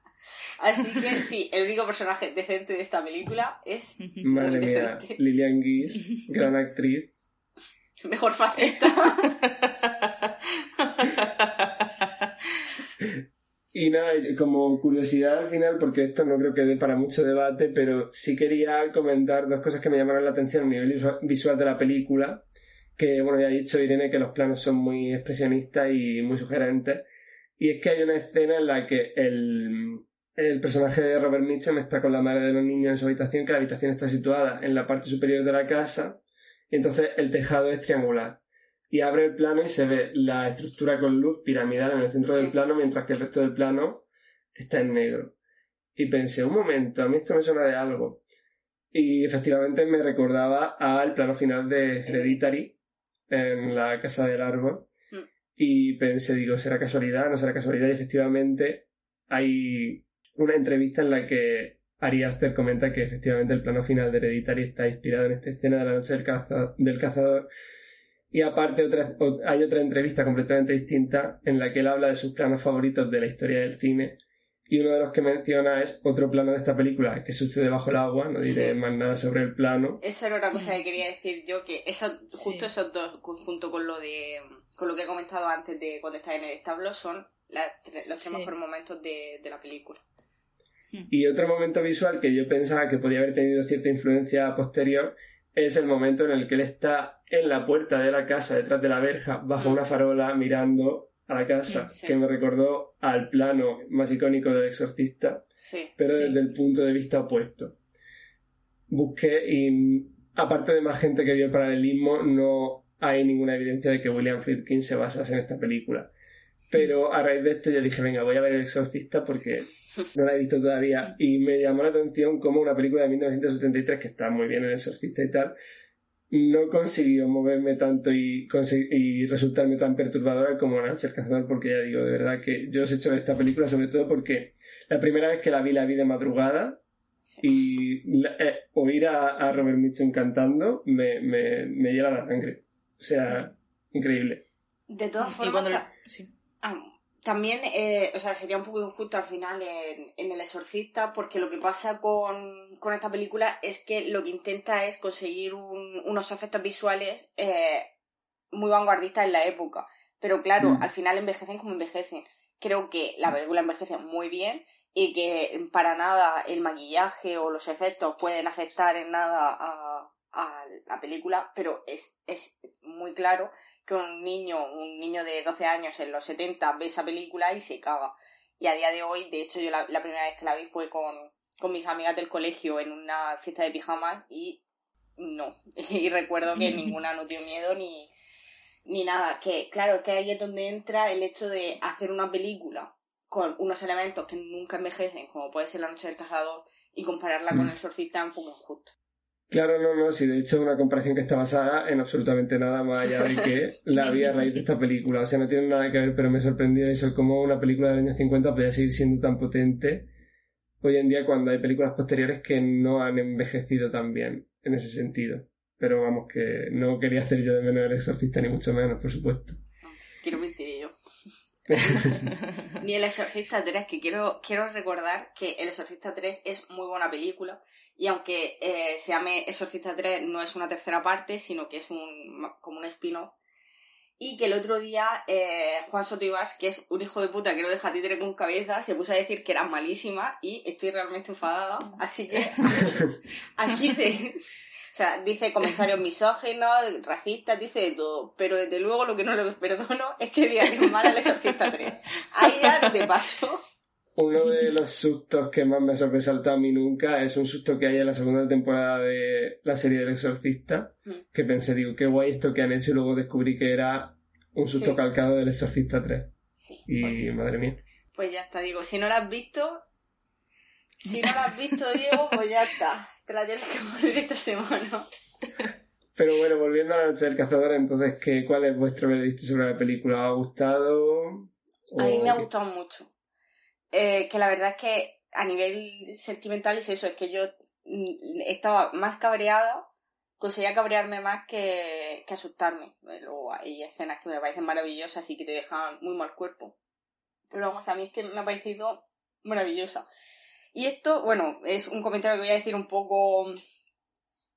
Así que sí, el único personaje decente de esta película es. Madre mía, Lilian Gies, gran actriz. Mejor faceta. Y nada, como curiosidad al final, porque esto no creo que dé para mucho debate, pero sí quería comentar dos cosas que me llamaron la atención a nivel visual de la película. Que, bueno, ya ha dicho Irene que los planos son muy expresionistas y muy sugerentes. Y es que hay una escena en la que el, el personaje de Robert Mitchum está con la madre de los niños en su habitación, que la habitación está situada en la parte superior de la casa, y entonces el tejado es triangular y abre el plano y se ve la estructura con luz piramidal en el centro del plano, mientras que el resto del plano está en negro. Y pensé, un momento, a mí esto me suena de algo. Y efectivamente me recordaba al plano final de Hereditary en la casa del árbol. Hmm. Y pensé, digo, ¿será casualidad? ¿No será casualidad? Y efectivamente hay una entrevista en la que Ari Aster comenta que efectivamente el plano final de Hereditary está inspirado en esta escena de la noche del, del cazador y aparte otra, hay otra entrevista completamente distinta en la que él habla de sus planos favoritos de la historia del cine. Y uno de los que menciona es otro plano de esta película que sucede bajo el agua, no diré más nada sobre el plano. Esa era otra cosa que quería decir yo, que eso, justo esos dos, junto con lo de con lo que he comentado antes de cuando está en el establo, son los tres mejores momentos de, de la película. Y otro momento visual que yo pensaba que podía haber tenido cierta influencia posterior es el momento en el que él está en la puerta de la casa, detrás de la verja, bajo mm. una farola, mirando a la casa, que me recordó al plano más icónico del exorcista, pero desde el punto de vista opuesto. Busqué y, aparte de más gente que vio el paralelismo, no hay ninguna evidencia de que William Friedkin se basase en esta película. Pero a raíz de esto yo dije, venga, voy a ver El Exorcista porque no la he visto todavía. Y me llamó la atención como una película de 1973, que está muy bien El Exorcista y tal, no consiguió moverme tanto y, y resultarme tan perturbadora como Nancy el Cazador, porque ya digo, de verdad que yo os he hecho esta película sobre todo porque la primera vez que la vi, la vi de madrugada y eh, oír a, Robert Mitchum cantando me, me, me llena la sangre. O sea, increíble. De todas formas, sí. Ah, también, eh, o sea, sería un poco injusto al final en, El Exorcista, porque lo que pasa con, esta película es que lo que intenta es conseguir unos efectos visuales eh, muy vanguardistas en la época. Pero claro, mm. al final envejecen como envejecen. Creo que la película envejece muy bien y que para nada el maquillaje o los efectos pueden afectar en nada a, a la película, pero es, es muy claro que un niño, un niño de 12 años en los 70 ve esa película y se caga. Y a día de hoy, de hecho, yo la, primera vez que la vi fue con, con mis amigas del colegio en una fiesta de pijamas y no. Y recuerdo que ninguna no dio miedo ni, ni nada. Que claro, que ahí es donde entra el hecho de hacer una película con unos elementos que nunca envejecen, como puede ser La Noche del Cazador, y compararla con mm. El Sorcista un poco injusto. Claro, no, no, sí, de hecho es una comparación que está basada en absolutamente nada más allá de que la vi a raíz de esta película. O sea, no tiene nada que ver, pero me sorprendió eso, cómo una película de los años 50 podía seguir siendo tan potente hoy en día cuando hay películas posteriores que no han envejecido tan bien en ese sentido. Pero vamos, que no quería hacer yo de menos el exorcista, ni mucho menos, por supuesto. Quiero mentir. Ni El Exorcista 3, que quiero, quiero recordar que El Exorcista 3 es muy buena película y aunque eh, se llame Exorcista 3 no es una tercera parte, sino que es un, como un spin-off. Y que el otro día eh, Juan Sotibas, que es un hijo de puta que no deja títere con cabeza, se puso a decir que era malísima y estoy realmente enfadada. Así que aquí te, sea, dice comentarios misóginos, racistas, dice de todo. Pero desde luego lo que no le perdono es que diga que es mala el exorcista 3. Ahí ya de paso. Uno de los sustos que más me ha sobresaltado a mí nunca es un susto que hay en la segunda temporada de la serie del exorcista. Mm. Que pensé, digo, qué guay esto que han hecho y luego descubrí que era un susto calcado del exorcista 3. y pues madre mía. Pues ya está, digo, si no lo has visto, si no lo has visto, Diego, pues ya está te la tienes que morir esta semana. Pero bueno, volviendo a la noche del cazador, entonces, ¿qué, ¿cuál es vuestro veredicto sobre la película? ¿Os ha gustado? A mí me ha gustado mucho. Eh, que la verdad es que a nivel sentimental es eso, es que yo estaba más cabreada, conseguía cabrearme más que, que asustarme. Luego hay escenas que me parecen maravillosas y que te dejan muy mal cuerpo. Pero vamos, a mí es que me ha parecido maravillosa. Y esto, bueno, es un comentario que voy a decir un poco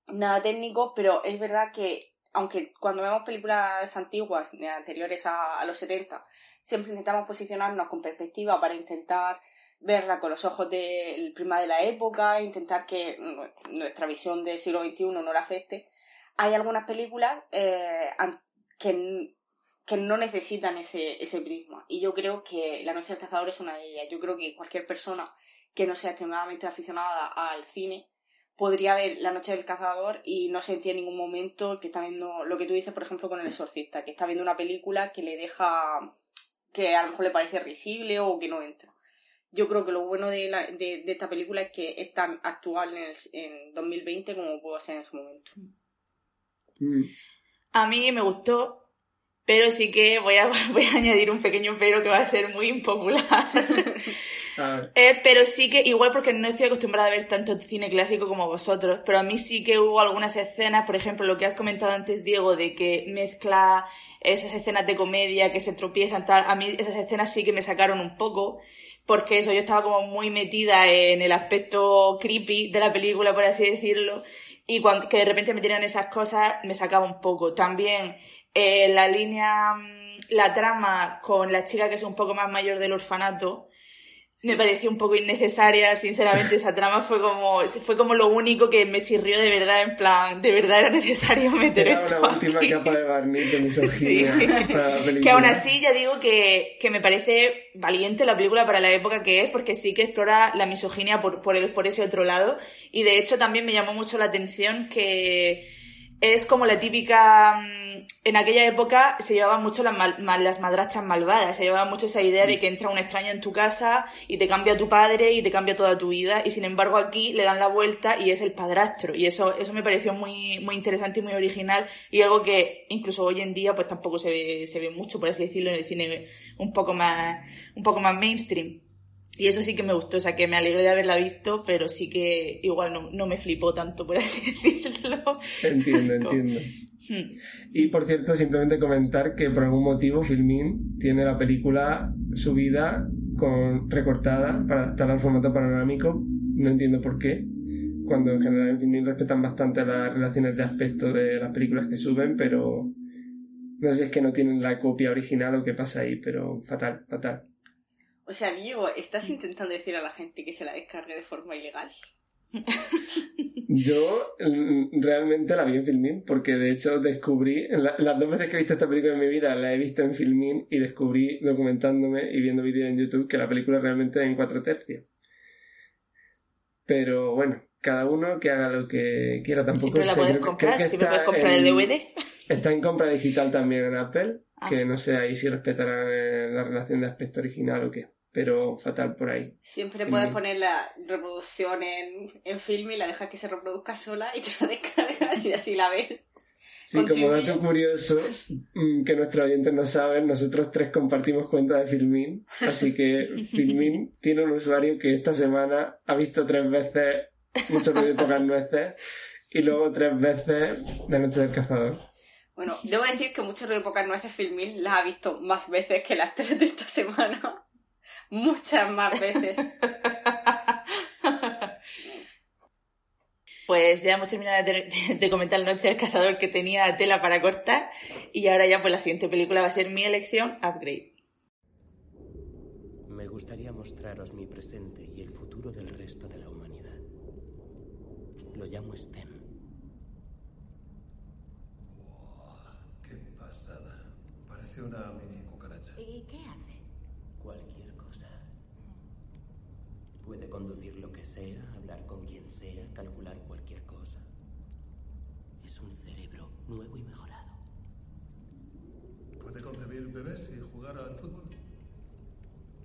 nada técnico, pero es verdad que aunque cuando vemos películas antiguas, anteriores a, los 70, siempre intentamos posicionarnos con perspectiva para intentar verla con los ojos del prima de la época, intentar que nu- nuestra visión del siglo XXI no la afecte. Hay algunas películas eh, que, que no necesitan ese, ese prisma. Y yo creo que La Noche del Cazador es una de ellas. Yo creo que cualquier persona que no sea extremadamente aficionada al cine podría ver La Noche del Cazador y no sentir en ningún momento que está viendo lo que tú dices, por ejemplo, con El Exorcista, que está viendo una película que le deja que a lo mejor le parece risible o que no entra. Yo creo que lo bueno de, la- de, de esta película es que es tan actual en, el- en 2020 como pudo ser en su momento. Mm. A mí me gustó, pero sí que voy a, voy a añadir un pequeño pero que va a ser muy impopular. A ver. Eh, pero sí que, igual porque no estoy acostumbrada a ver tanto cine clásico como vosotros, pero a mí sí que hubo algunas escenas, por ejemplo, lo que has comentado antes, Diego, de que mezcla esas escenas de comedia que se tropiezan, tal, a mí esas escenas sí que me sacaron un poco, porque eso, yo estaba como muy metida en el aspecto creepy de la película, por así decirlo, y cuando, que de repente me tiran esas cosas, me sacaba un poco. También, eh, la línea, mm, la trama con la chica que es un poco más mayor del orfanato, me pareció un poco innecesaria, sinceramente, esa trama fue como, fue como lo único que me chirrió de verdad, en plan, de verdad era necesario meter Era esto una última aquí. capa de barniz de misoginia Sí. para la película. Que aún así ya digo que, que me parece valiente la película para la época que es, porque sí que explora la misoginia por, por, el- por ese otro lado. Y de hecho también me llamó mucho la atención que es como la típica... mm, En aquella época se llevaban mucho las, mal- las madrastras malvadas, se llevaba mucho esa idea de que entra un extraño en tu casa y te cambia tu padre y te cambia toda tu vida. Y sin embargo aquí le dan la vuelta y es el padrastro. Y eso, eso me pareció muy, muy interesante y muy original y algo que incluso hoy en día pues tampoco se ve, se ve mucho, por así decirlo, en el cine un poco más, un poco más mainstream. Y eso sí que me gustó, o sea que me alegré de haberla visto, pero sí que igual no, no me flipó tanto, por así decirlo. Entiendo, entiendo. Hmm. Y por cierto, simplemente comentar que por algún motivo Filmin tiene la película subida con recortada para adaptarla al formato panorámico. No entiendo por qué. Cuando en general en Filmin respetan bastante las relaciones de aspecto de las películas que suben, pero no sé si es que no tienen la copia original o qué pasa ahí, pero fatal, fatal. O sea, Diego, ¿estás intentando decir a la gente que se la descargue de forma ilegal? Yo mm, realmente la vi en Filmin porque de hecho descubrí, la- las dos veces que he visto esta película en mi vida la he visto en Filmin y descubrí documentándome y viendo vídeos en YouTube que la película realmente es en cuatro tercios. Pero bueno, cada uno que haga lo que quiera tampoco Siempre la puedes comprar, creo que siempre puedes comprar el DVD. Está en compra digital también en Apple, Ah. que no sé ahí si respetarán eh, la relación de aspecto original o qué, pero fatal por ahí. Siempre puedes poner la reproducción en, en film y la dejas que se reproduzca sola y te la descargas y así la ves. Sí, como dato curioso, mm, que nuestros oyentes no saben, nosotros tres compartimos cuenta de Filmin, así que Filmin tiene un usuario que esta semana ha visto tres veces Mucho ruido y pocas nueces, y luego tres veces La noche del cazador. Bueno, debo decir que mucho ruido pocas nueces Filmin las ha visto más veces que las tres de esta semana. Muchas más veces. Pues ya hemos terminado de, de- de comentar la noche del cazador que tenía tela para cortar y ahora ya pues la siguiente película va a ser mi elección, Upgrade. Me gustaría mostraros mi presente y el futuro del resto de la humanidad. Lo llamo STEM. Qué pasada. Parece una mini cucaracha. ¿Y qué hace? Cualquier cosa. Puede conducir lo que sea, hablar con quien sea, calcular cualquier cosa. Es un cerebro nuevo y mejorado. ¿Puede concebir bebés y jugar al fútbol?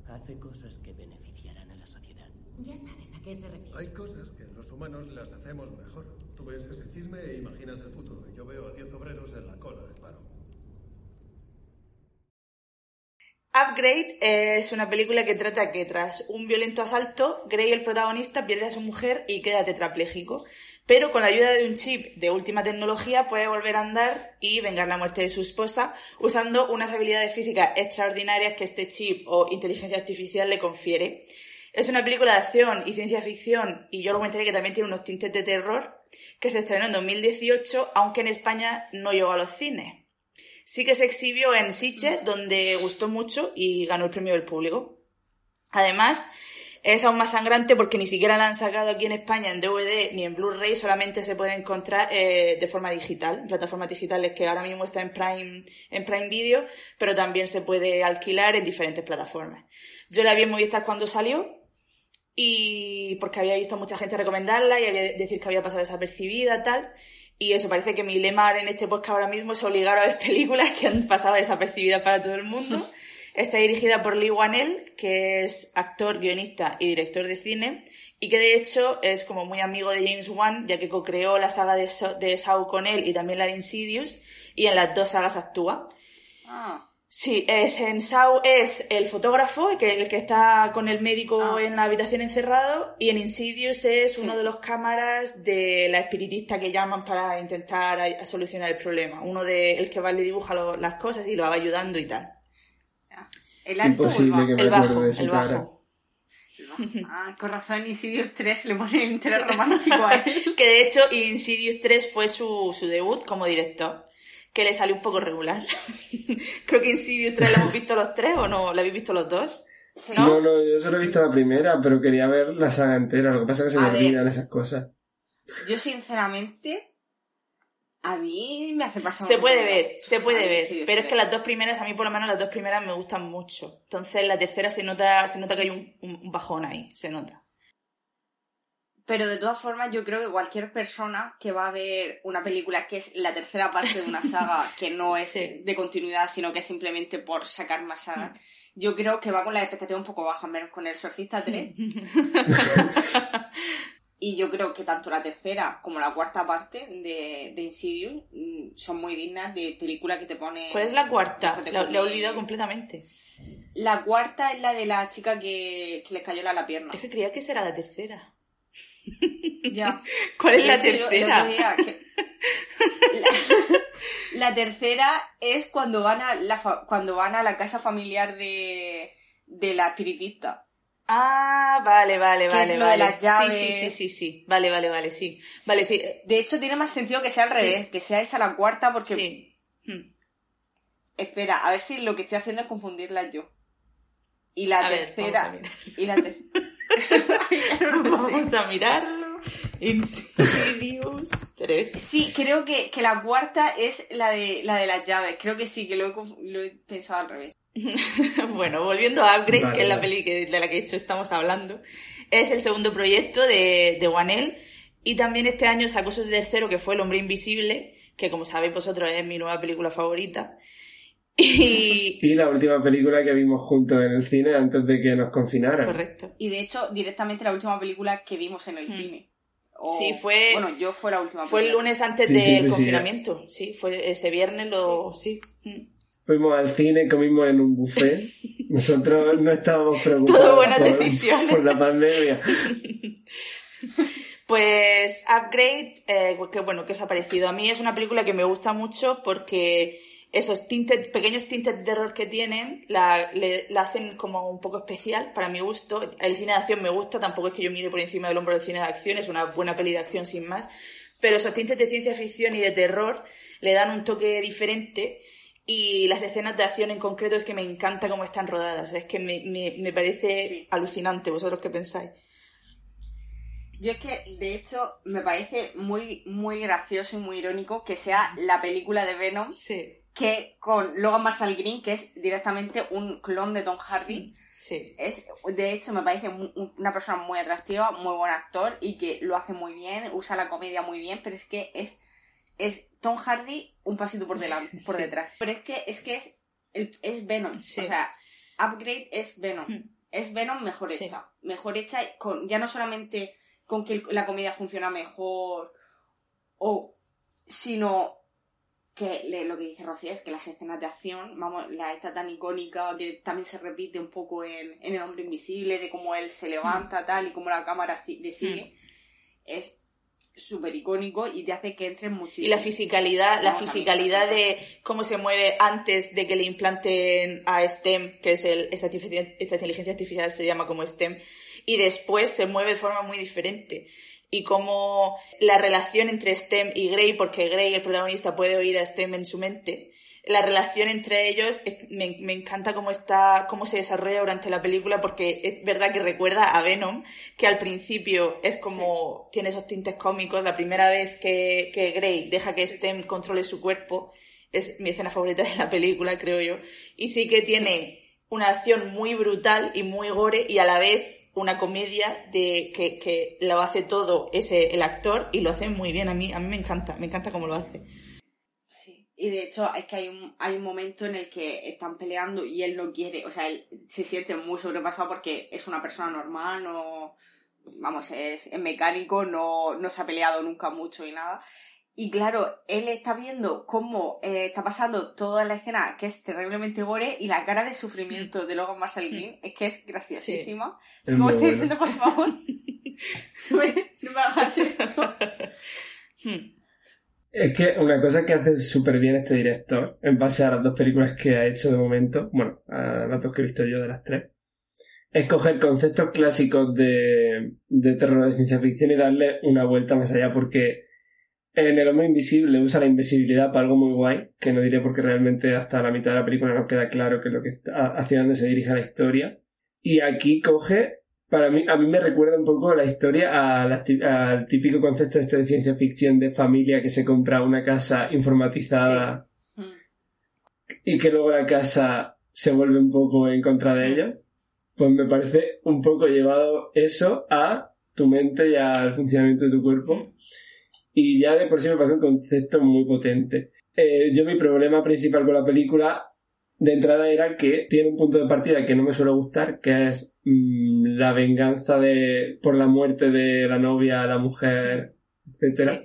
Hace cosas que beneficiarán a la sociedad. Ya sabes a qué se refiere. Hay cosas que los humanos las hacemos mejor. Tú ves ese chisme e imaginas el futuro. Y yo veo a 10 obreros en la cola del paro. Upgrade es una película que trata que tras un violento asalto, Grey, el protagonista, pierde a su mujer y queda tetrapléjico. Pero con la ayuda de un chip de última tecnología puede volver a andar y vengar la muerte de su esposa usando unas habilidades físicas extraordinarias que este chip o inteligencia artificial le confiere. Es una película de acción y ciencia ficción y yo lo comentaré que también tiene unos tintes de terror que se estrenó en 2018, aunque en España no llegó a los cines. Sí que se exhibió en Sitges, donde gustó mucho y ganó el premio del público. Además, es aún más sangrante porque ni siquiera la han sacado aquí en España en DVD ni en Blu-ray, solamente se puede encontrar eh, de forma digital, en plataformas digitales que ahora mismo está en Prime, en Prime Video, pero también se puede alquilar en diferentes plataformas. Yo la vi en Movistar cuando salió y porque había visto mucha gente recomendarla y había decir que había pasado desapercibida tal. Y eso, parece que mi lema en este podcast ahora mismo es obligar a ver películas que han pasado desapercibidas para todo el mundo. Está dirigida por Lee Wanell, que es actor, guionista y director de cine, y que de hecho es como muy amigo de James Wan, ya que co-creó la saga de, de Saw con él y también la de Insidious, y en las dos sagas actúa. Ah. Sí, es, es el fotógrafo, que, el que está con el médico Ah. en la habitación encerrado, y en Insidious es uno de los cámaras de la espiritista que llaman para intentar a- a solucionar el problema. Uno de el que va y le dibuja lo- las cosas y lo va ayudando y tal. ¿El alto Imposible o el que bajo? me bajo, de su el cara. bajo. Ah, con razón Insidious 3 le pone el interés romántico a él. Que de hecho Insidious 3 fue su, su debut como director, que le salió un poco regular. Creo que Insidious 3 la hemos visto los tres o no, la habéis visto los dos. Sí. No, no, yo solo he visto la primera, pero quería ver la saga entera. Lo que pasa es que se me ver. olvidan esas cosas. Yo sinceramente, a mí me hace pasar... Se puede ver, se puede A ver, Insidious pero es 3. que las dos primeras, a mí por lo menos las dos primeras me gustan mucho. Entonces la tercera se nota, se nota que hay un bajón ahí, se nota. Pero de todas formas, yo creo que cualquier persona que va a ver una película que es la tercera parte de una saga, que no es Sí. de continuidad, sino que es simplemente por sacar más sagas, yo creo que va con la expectativa un poco baja, menos con El Exorcista 3. y yo creo que tanto la tercera como la cuarta parte de, de Insidious mm, son muy dignas de película que te pone... ¿Cuál es la cuarta? La, la he olvidado completamente. La cuarta es la de la chica que, que les cayó la, la pierna. Es que creía que esa era la tercera. Ya. ¿Cuál es De la hecho, tercera? otro día que- la, la tercera es cuando van a la fa- cuando van a la casa familiar de, de la espiritista. Ah, vale, vale, vale. es lo de vale. las llaves. Sí, sí, sí, sí, sí. Vale, vale, vale, sí. Vale, sí. De hecho, tiene más sentido que sea al Sí. revés, que sea esa la cuarta, porque Sí. Hmm. espera, a ver si lo que estoy haciendo es confundirlas yo. Y la A tercera. y la tercera. Vamos a mirarlo. Insidious 3. Sí, creo que, que la cuarta es la de la de las llaves. Creo que sí, que lo he, lo he pensado al revés. Bueno, volviendo a Upgrade, Vale, que es la peli que- de la que de hecho estamos hablando, es el segundo proyecto de, de Wanel y también este año sacó su tercero que fue El Hombre Invisible, que como sabéis vosotros es mi nueva película favorita. Y... Y la última película que vimos juntos en el cine antes de que nos confinaran. Correcto. Y de hecho, directamente la última película que vimos en el Hmm. cine. O- Sí, fue- Bueno, yo fue la última Fue el lunes antes Sí, del sí, confinamiento, sí, fue ese viernes lo... sí. Mm. Fuimos al cine, comimos en un buffet. Nosotros no estábamos preocupados Todo buenas por, decisiones. por la pandemia. Pues Upgrade, eh, que bueno, ¿qué os ha parecido? A mí es una película que me gusta mucho porque esos tintes, pequeños tintes de terror que tienen, la, le- la hacen como un poco especial para mi gusto. El cine de acción me gusta, tampoco es que yo mire por encima del hombro del cine de acción, es una buena peli de acción sin más. Pero esos tintes de ciencia ficción y de terror le dan un toque diferente y las escenas de acción en concreto es que me encanta cómo están rodadas. Es que me, me, me parece Sí. alucinante. ¿Vosotros qué pensáis? Yo es que, de hecho, me parece muy, muy gracioso y muy irónico que sea la película de Venom Sí, que con Logan Marshall Green, que es directamente un clon de Tom Hardy. sí. Es, de hecho, me parece una persona muy atractiva, muy buen actor y que lo hace muy bien, usa la comedia muy bien, pero es que es, es Tom Hardy un pasito por delante, por Sí. detrás. Pero es que es, que es, es Venom. Sí. O sea, Upgrade es Venom. Hmm. Es Venom mejor hecha. Mejor hecha con, ya no solamente con que la comedia funciona mejor, o, sino que le- lo que dice Rocío es que las escenas de acción, vamos, la esta tan icónica que también se repite un poco en, en El Hombre Invisible, de cómo él se levanta tal y cómo la cámara si- le sigue, es súper icónico y te hace que entres muchísimo. Y la fisicalidad, la fisicalidad de cómo se mueve antes de que le implanten a STEM, que es el, esta, esta inteligencia artificial se llama como STEM, y después se mueve de forma muy diferente. Y cómo la relación entre STEM y Grey, porque Grey, el protagonista, puede oír a STEM en su mente, la relación entre ellos me, me encanta cómo está, cómo se desarrolla durante la película, porque es verdad que recuerda a Venom, que al principio es como, tiene esos tintes cómicos, la primera vez que, que Grey deja que Stem controle su cuerpo, es mi escena favorita de la película, creo yo, y sí que tiene una acción muy brutal y muy gore, y a la vez una comedia de que, que lo hace todo ese el actor y lo hace muy bien a mí a mí me encanta me encanta cómo lo hace Sí. Y de hecho es que hay un, hay un momento en el que están peleando y él no quiere, o sea, él se siente muy sobrepasado porque es una persona normal, no, vamos, es, es mecánico, no, no se ha peleado nunca mucho y nada. Y claro, él está viendo cómo eh, está pasando toda la escena, que es terriblemente gore, y la cara de sufrimiento de Logan Marshall Green es que es graciosísima. Es Como estoy bueno. diciendo, por favor, no me, no me hagas esto. Hmm. Es que una cosa que hace súper bien este director, en base a las dos películas que ha hecho de momento, bueno, a las dos que he visto yo de las tres, es coger conceptos clásicos de, de terror de ciencia ficción y darle una vuelta más allá, porque en El Hombre Invisible usa la invisibilidad para algo muy guay, que no diré porque realmente hasta la mitad de la película no queda claro qué es lo que está, hacia dónde se dirige la historia. Y aquí coge, para mí, a mí me recuerda un poco la historia a la ti- al típico concepto este de ciencia ficción de familia que se compra una casa informatizada y que luego la casa se vuelve un poco en contra de ellos. Pues me parece un poco llevado eso a tu mente y al funcionamiento de tu cuerpo. Y ya de por sí me parece un concepto muy potente. Eh, yo mi problema principal con la película de entrada era que tiene un punto de partida que no me suele gustar, que es mm, la venganza de por la muerte de la novia, la mujer, etcétera.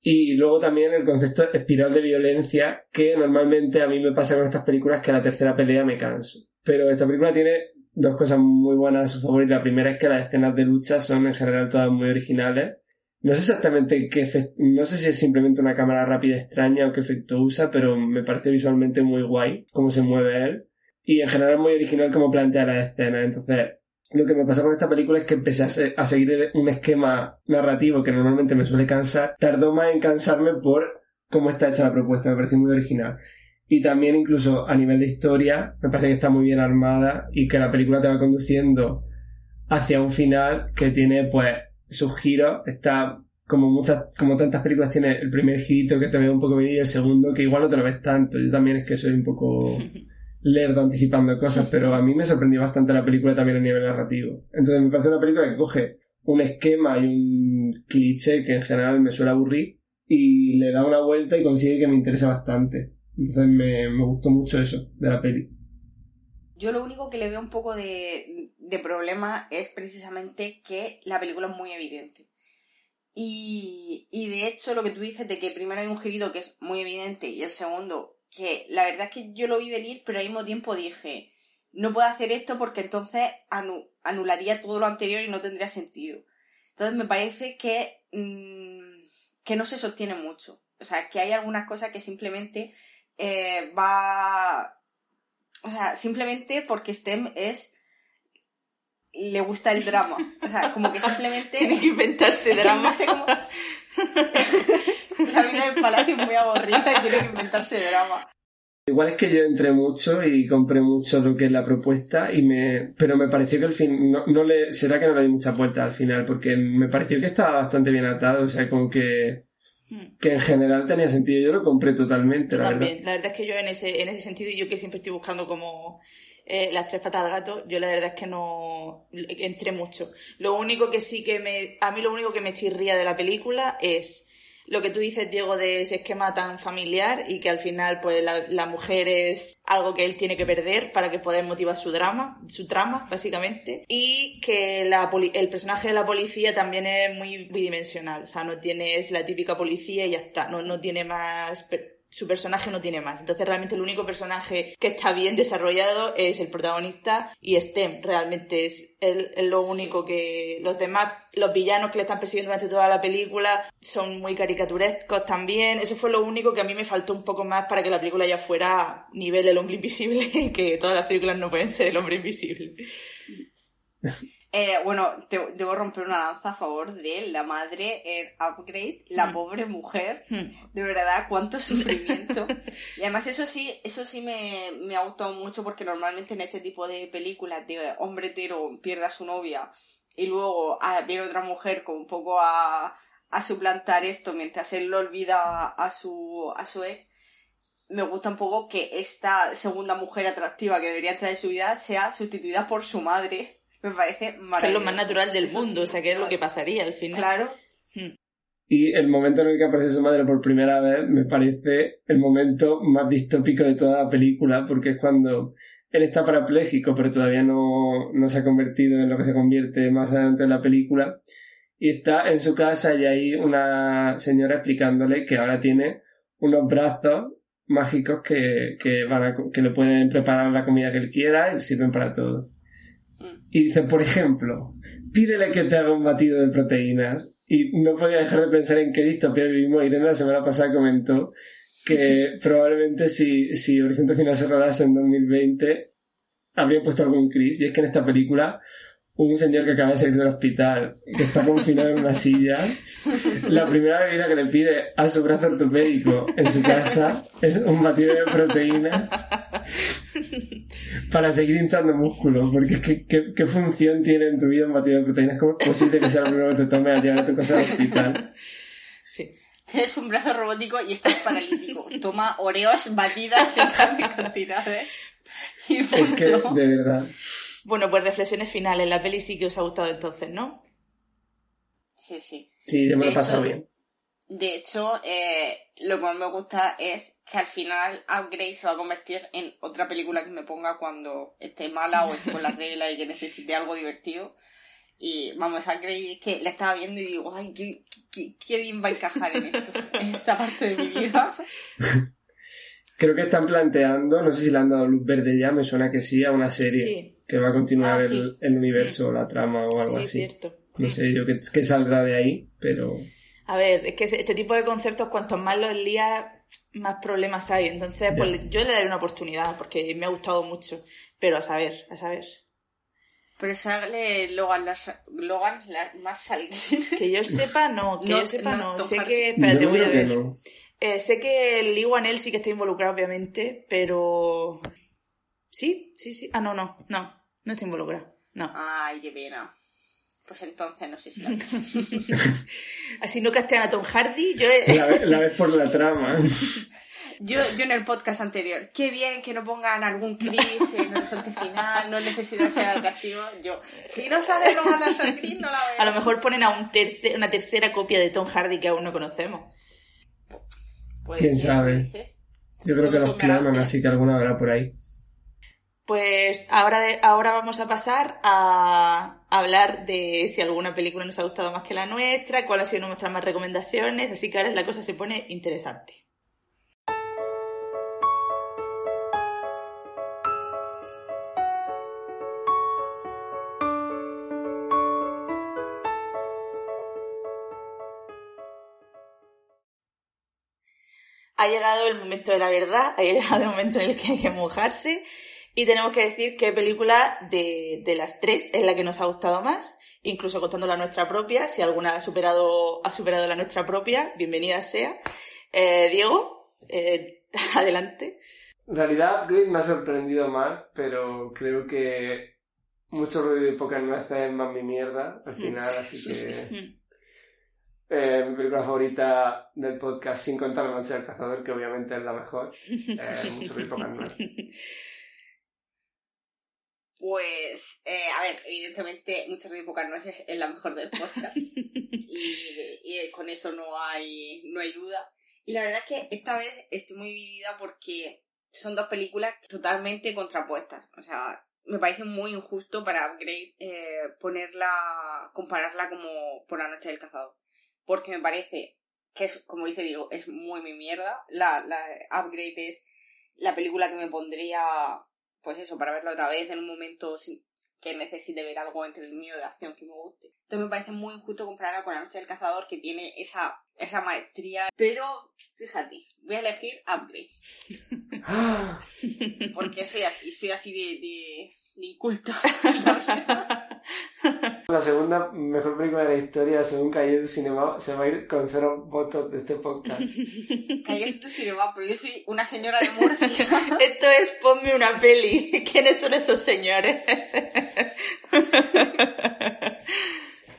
Y luego también el concepto espiral de violencia, que normalmente a mí me pasa con estas películas que a la tercera pelea me canso. Pero esta película tiene dos cosas muy buenas a su favor y la primera es que las escenas de lucha son en general todas muy originales. No sé exactamente qué efecto, no sé si es simplemente una cámara rápida extraña o qué efecto usa, pero me parece visualmente muy guay cómo se mueve él. Y en general muy original cómo plantea la escena. Entonces, lo que me pasó con esta película es que empecé a, se- a seguir un esquema narrativo que normalmente me suele cansar. Tardó más en cansarme por cómo está hecha la propuesta, me pareció muy original. Y también incluso a nivel de historia, me parece que está muy bien armada y que la película te va conduciendo hacia un final que tiene pues sus giros. Está como muchas, como tantas películas tiene el primer girito que te ve un poco venir y el segundo que igual no te lo ves tanto. Yo también es que soy un poco lerdo anticipando cosas, pero a mí me sorprendió bastante la película también a nivel narrativo. Entonces me parece una película que coge un esquema y un cliché que en general me suele aburrir y le da una vuelta y consigue que me interese bastante. Entonces me, me gustó mucho eso de la peli. Yo lo único que le veo un poco de, de problema es precisamente que la película es muy evidente. Y, y de hecho lo que tú dices de que primero hay un girito que es muy evidente y el segundo que la verdad es que yo lo vi venir pero al mismo tiempo dije no puedo hacer esto porque entonces anu- anularía todo lo anterior y no tendría sentido. Entonces me parece que, mm, que no se sostiene mucho. O sea, que hay algunas cosas que simplemente eh, va... O sea, simplemente porque STEM es... Le gusta el drama. O sea, como que simplemente... Tiene que inventarse drama. No sé cómo... La vida del palacio es muy aburrida y tiene que inventarse drama. Igual es que yo entré mucho y compré mucho lo que es la propuesta y me pero me pareció que al fin no, no le será que no le di mucha vuelta al final porque me pareció que estaba bastante bien atado, o sea, como que que en general tenía sentido. Yo lo compré totalmente, la verdad. También, la verdad es que yo en ese, en ese sentido, y yo que siempre estoy buscando como eh, las tres patas al gato, yo la verdad es que no entré mucho. Lo único que sí que me, a mí lo único que me chirría de la película es lo que tú dices, Diego, de ese esquema tan familiar y que al final, pues, la, mujer es algo que él tiene que perder para que pueda motivar su drama, su trama, básicamente. Y que la el personaje de la policía también es muy bidimensional. O sea, no tiene, es la típica policía y ya está. No, no tiene más, su personaje no tiene más. Entonces realmente el único personaje que está bien desarrollado es el protagonista y Stem. Realmente es, es lo único que los demás, los villanos que le están persiguiendo durante toda la película son muy caricaturescos también. Eso fue lo único que a mí me faltó un poco más para que la película ya fuera nivel el hombre invisible, que todas las películas no pueden ser el hombre invisible. Eh, bueno, te- debo romper una lanza a favor de la madre en Upgrade, la Hmm. pobre mujer. Hmm. De verdad, cuánto sufrimiento. y además eso sí, eso sí me, me ha gustado mucho porque normalmente en este tipo de películas de hombre hetero pierde a su novia y luego ah, viene otra mujer como un poco a, a suplantar esto mientras él lo olvida a su, a su ex. Me gusta un poco que esta segunda mujer atractiva que debería entrar en su vida sea sustituida por su madre. Me parece maravilloso. Que es lo más natural del Eso mundo, sí, o sea, que es lo que pasaría al final. Claro. Hmm. Y el momento en el que aparece su madre por primera vez me parece el momento más distópico de toda la película, porque es cuando él está parapléjico, pero todavía no, no se ha convertido en lo que se convierte más adelante en la película, y está en su casa y hay una señora explicándole que ahora tiene unos brazos mágicos que, que, van a, que le pueden preparar la comida que él quiera y sirven para todo. Y dice, por ejemplo, pídele que te haga un batido de proteínas. Y no podía dejar de pensar en qué distopía vivimos. Irene la semana pasada comentó que probablemente si, si Horizonte Final se rodase en 2020 habrían puesto algún Chris. Y es que en esta película un señor que acaba de salir del hospital, que está confinado en una silla, la primera bebida que le pide a su brazo ortopédico en su casa es un batido de proteína para seguir hinchando músculos, porque ¿qué, qué función tiene en tu vida un batido de proteínas? ¿Cómo es posible que sea lo primero que te tome al llegar a tu casa al hospital? Sí. Tienes un brazo robótico y estás paralítico. Toma oreos batidas en cantidades. Y Es que, de verdad. Bueno, pues reflexiones finales. La peli sí que os ha gustado entonces, ¿no? Sí, sí. Sí, yo me lo he pasado bien. De hecho, eh, lo que más me gusta es que al final Upgrade se va a convertir en otra película que me ponga cuando esté mala o esté con la regla y que necesite algo divertido. Y vamos, Upgrade es que la estaba viendo y digo, ay, qué, qué- qué bien va a encajar en esto, en esta parte de mi vida. Creo que están planteando, no sé si le han dado luz verde ya, me suena que sí, a una serie Sí. Que va a continuar Ah, el, sí. el universo, la trama o algo sí, así. cierto. No sé yo qué, qué saldrá de ahí, pero A ver, es que este tipo de conceptos, cuantos más los lías, más problemas hay. Entonces, pues Ya. yo le daré una oportunidad porque me ha gustado mucho. Pero a saber, a saber. Pero sale Logan, Las- Logan La- más sangre. Que yo sepa, no. Que No, yo sepa, no, no. Tom Sé que. Espérate, voy a que ver. no. Eh, sé que el Lee sí que está involucrado, obviamente, pero. ¿Sí? Sí, sí. Ah, no, no. No. No está involucrado. No. Ay, qué pena. Pues entonces no sé si la Así no castean a Tom Hardy. Yo he- La, ve- la ves por la trama. Yo, yo en el podcast anterior, qué bien que no pongan algún Chris en el horizonte final, no necesita ser atractivo. Yo, si no sale Logan la Chris, no la veo. A lo mejor ponen a un terce- una tercera copia de Tom Hardy que aún no conocemos. Puede ¿Quién ser, sabe? puede ser. Yo creo que los clonan, así que alguna habrá por ahí. Pues ahora, ahora vamos a pasar a hablar de si alguna película nos ha gustado más que la nuestra, cuáles han sido nuestras más recomendaciones, así que ahora la cosa se pone interesante. Ha llegado el momento de la verdad, ha llegado el momento en el que hay que mojarse y tenemos que decir qué película de, de las tres es la que nos ha gustado más, incluso contando la nuestra propia, si alguna ha superado, ha superado la nuestra propia, bienvenida sea. Eh, Diego, eh, adelante. En realidad, Upgrade me ha sorprendido más, pero creo que mucho ruido y pocas nueces es más mi mierda al final, así que eh, mi película favorita del podcast, sin contar La Noche del Cazador, que obviamente es la mejor, eh, mucho ruido y pocas nueces. Pues, eh, a ver, evidentemente, muchas y pocas nueces es la mejor del podcast. y, y con eso no hay, no hay duda. Y la verdad es que esta vez estoy muy dividida porque son dos películas totalmente contrapuestas. O sea, me parece muy injusto para Upgrade eh, ponerla, compararla como por la noche del cazador. Porque me parece que es, como dice Diego, es muy mi mierda. La, la Upgrade es la película que me pondría, pues eso, para verla otra vez en un momento que necesite ver algo entretenido de acción que me guste. Entonces me parece muy injusto compararla con La Noche del Cazador, que tiene esa, esa maestría. Pero, fíjate, voy a elegir Upgrade. Porque soy así, soy así de, de, de inculto. La segunda mejor película de la historia, según Calle Cinema, se va a ir con cero votos de este podcast. Calle Cinema, pero yo soy una señora de Murcia. Esto es ponme una peli. ¿Quiénes son esos señores?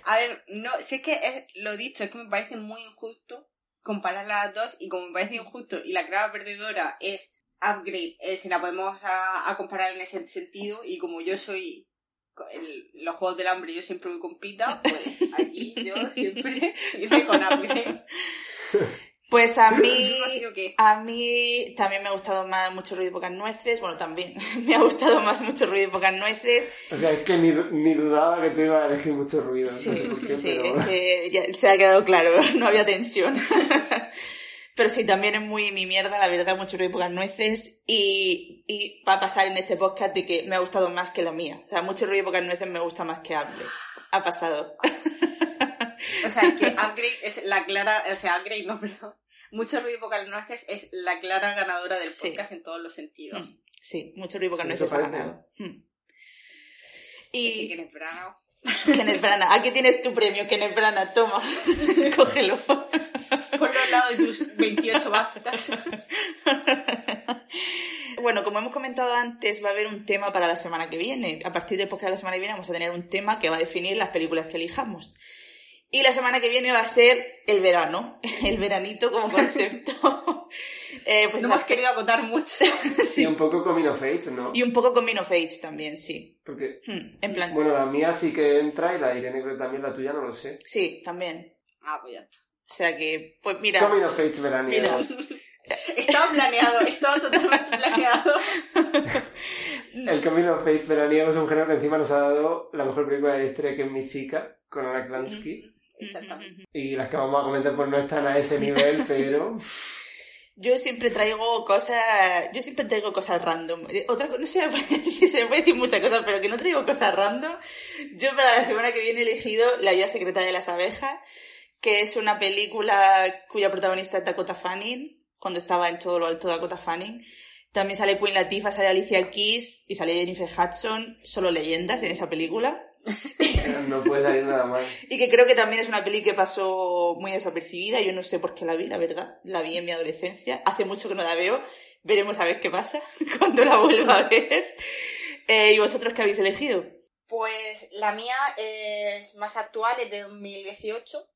A ver, no, si es que es lo dicho, es que me parece muy injusto comparar las dos y como me parece injusto y la clara perdedora es Upgrade, eh, si la podemos a, a, comparar en ese sentido y como yo soy el, los Juegos del Hambre yo siempre voy con Pita, pues aquí yo siempre iré con Upgrade. Pues a mí, a mí también me ha gustado más Mucho Ruido y Pocas Nueces. Bueno, también me ha gustado más Mucho Ruido y Pocas Nueces. O sea, es que ni, ni dudaba que te iba a elegir Mucho Ruido. Sí, no sé por qué, sí, pero... es que ya se ha quedado claro, no había tensión. Pero sí, también es muy mi mierda, la verdad, Mucho Ruido y Pocas Nueces. Y, y va a pasar en este podcast de que me ha gustado más que la mía. O sea, Mucho Ruido y Pocas Nueces me gusta más que Hable. Ha pasado. O sea, que Upgrade es la clara, o sea, Upgrade no, perdón. Mucho ruido y pocas nueces es la clara ganadora del Sí. podcast en todos los sentidos. Sí, Mucho Ruido y Pocas Sí, Nueces ha ganado. Y Kenneth Branagh. Aquí tienes tu premio, Kenneth Branagh, toma, cógelo. Ponlo al lado de tus 28 BAFTAs. Bueno, como hemos comentado antes, va a haber un tema para la semana que viene. A partir del podcast de la semana que viene vamos a tener un tema que va a definir las películas que elijamos. Y la semana que viene va a ser el verano, el veranito como concepto. Eh, pues no hemos querido acotar mucho. Sí, un poco Coming of Age, ¿no? Y un poco con Min of Age también, sí. Porque, Hmm, En plan, bueno, la mía sí que entra y la de Irene creo también, la tuya no lo sé. sí, también. Ah, pues ya está. O sea que, pues mira, Coming of Age veraniego. Estaba planeado, estaba totalmente planeado. El Coming of Age veraniego es un género que encima nos ha dado la mejor película de la historia que es Mi Chica, con Anna Klansky. Exactamente. Y las que vamos a comentar pues no están a ese nivel, pero... Yo siempre traigo cosas, yo siempre traigo cosas random. Eh, Otra cosa, no sé, se me puede decir muchas cosas, pero que no traigo cosas random. Yo para la semana que viene he elegido La vida secreta de las abejas, que es una película cuya protagonista es Dakota Fanning, cuando estaba en todo lo alto Dakota Fanning. También sale Queen Latifah, sale Alicia Keys y sale Jennifer Hudson, solo leyendas en esa película. no puede salir nada mal. Y que creo que también es una peli que pasó muy desapercibida. Yo no sé por qué la vi, la verdad. La vi en mi adolescencia. Hace mucho que no la veo. Veremos a ver qué pasa cuando la vuelva a ver. Eh, ¿Y vosotros qué habéis elegido? Pues la mía es más actual, es de 2018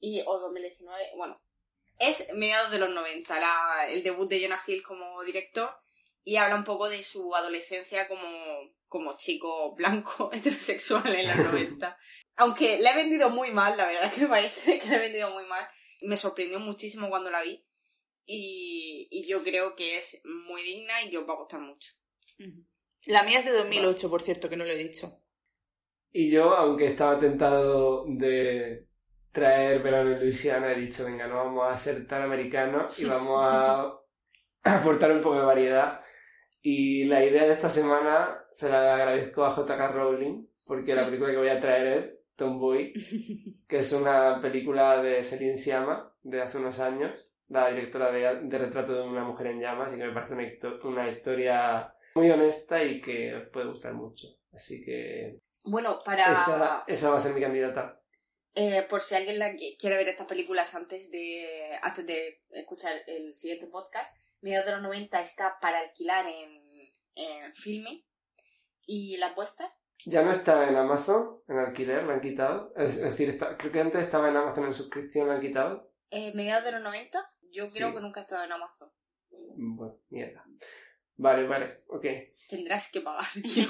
y, o 2019, bueno, es mediados de los 90, la- el debut de Jonah Hill como director y habla un poco de su adolescencia como, como chico blanco heterosexual en los 90. Aunque la he vendido muy mal, la verdad es que me parece que la he vendido muy mal. Me sorprendió muchísimo cuando la vi y, y yo creo que es muy digna y que os va a gustar mucho. La mía es de 2008, por cierto, que no lo he dicho. Y yo, aunque estaba tentado de traer verano en Luisiana, he dicho, venga, no vamos a ser tan americanos y vamos a aportar un poco de variedad. Y la idea de esta semana se la agradezco a J.K. Rowling, porque la película que voy a traer es Tomboy, que es una película de Celine Sciamma de hace unos años, la directora de, de Retrato de una mujer en llamas, y que me parece una, histo- una historia muy honesta y que os puede gustar mucho. Así que Bueno, para... esa, esa va a ser mi candidata. Eh, por si alguien la qui- quiere ver estas películas antes de antes de escuchar el siguiente podcast, mediados de los 90 está para alquilar en, en Filme y la apuesta Ya no está en Amazon, en alquiler, la han quitado. Es, es decir, está- creo que antes estaba en Amazon en suscripción, la han quitado. eh, mediados de los 90 yo creo Sí. que nunca ha estado en Amazon. Bueno, mierda. Vale, vale, ok. Tendrás que pagar, tío.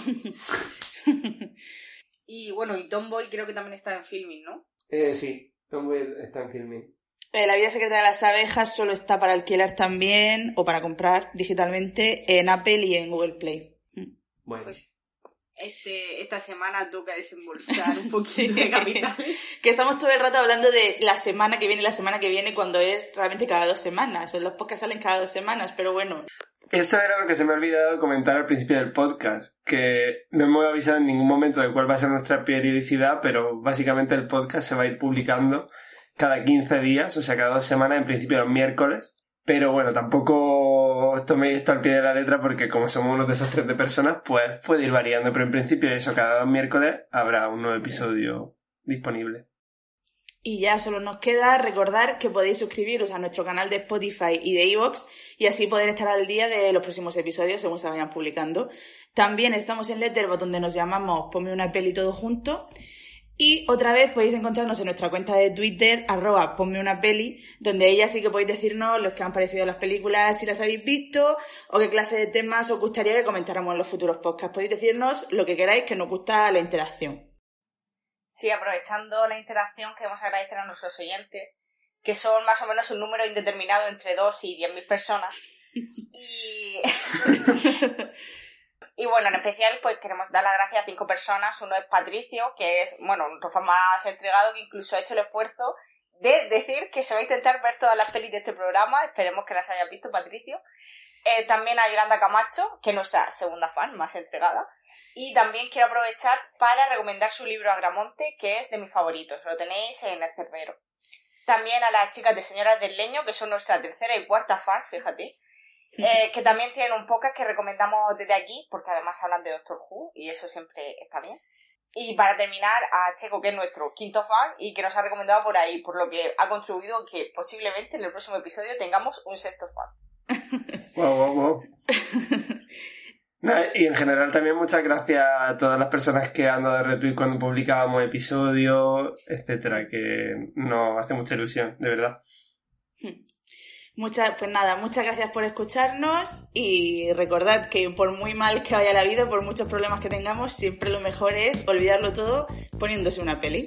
y bueno, y Tomboy creo que también está en filming, ¿no? Eh, sí, Tomboy está en filming. Eh, la vida secreta de las abejas solo está para alquilar también o para comprar digitalmente en Apple y en Google Play. Bueno. Pues este, esta semana toca desembolsar un poquito de capital. que estamos todo el rato hablando de la semana que viene, la semana que viene, cuando es realmente cada dos semanas. O los podcasts salen cada dos semanas, pero bueno. Eso era lo que se me ha olvidado comentar al principio del podcast, que no hemos avisado en ningún momento de cuál va a ser nuestra periodicidad, pero básicamente el podcast se va a ir publicando cada 15 días, o sea, cada dos semanas, en principio los miércoles. Pero bueno, tampoco toméis esto al pie de la letra porque como somos unos desastres de personas, pues puede ir variando. Pero en principio eso, cada dos miércoles habrá un nuevo episodio disponible. Y ya solo nos queda recordar que podéis suscribiros a nuestro canal de Spotify y de Evox y así poder estar al día de los próximos episodios según se vayan publicando. También estamos en Letterboxd donde nos llamamos Ponme una peli todo junto y otra vez podéis encontrarnos en nuestra cuenta de Twitter, arroba ponme una peli, donde ella sí que podéis decirnos los que han parecido las películas, si las habéis visto, o qué clase de temas os gustaría que comentáramos en los futuros podcasts. Podéis decirnos lo que queráis, que nos gusta la interacción. Sí, aprovechando la interacción, queremos agradecer a nuestros oyentes, que son más o menos un número indeterminado entre 2 y 10.000 personas. Y... Y bueno, en especial, pues queremos dar las gracias a cinco personas. Uno es Patricio, que es, bueno, un más entregado, que incluso ha hecho el esfuerzo de decir que se va a intentar ver todas las pelis de este programa. Esperemos que las haya visto, Patricio. Eh, también a Yolanda Camacho, que es nuestra segunda fan más entregada. Y también quiero aprovechar para recomendar su libro Agramonte, que es de mis favoritos. Lo tenéis en el cerbero. También a las chicas de Señoras del Leño, que son nuestra tercera y cuarta fan, fíjate. Eh, que también tienen un podcast que recomendamos desde aquí, porque además hablan de Doctor Who y eso siempre está bien. Y para terminar, a Checo, que es nuestro quinto fan y que nos ha recomendado por ahí, por lo que ha contribuido que posiblemente en el próximo episodio tengamos un sexto fan. Wow, wow, wow. y en general también muchas gracias a todas las personas que han dado retweet cuando publicábamos episodios, etcétera, que nos hace mucha ilusión, de verdad. Muchas, pues nada, muchas gracias por escucharnos y recordad que por muy mal que vaya la vida, por muchos problemas que tengamos, siempre lo mejor es olvidarlo todo poniéndose una peli.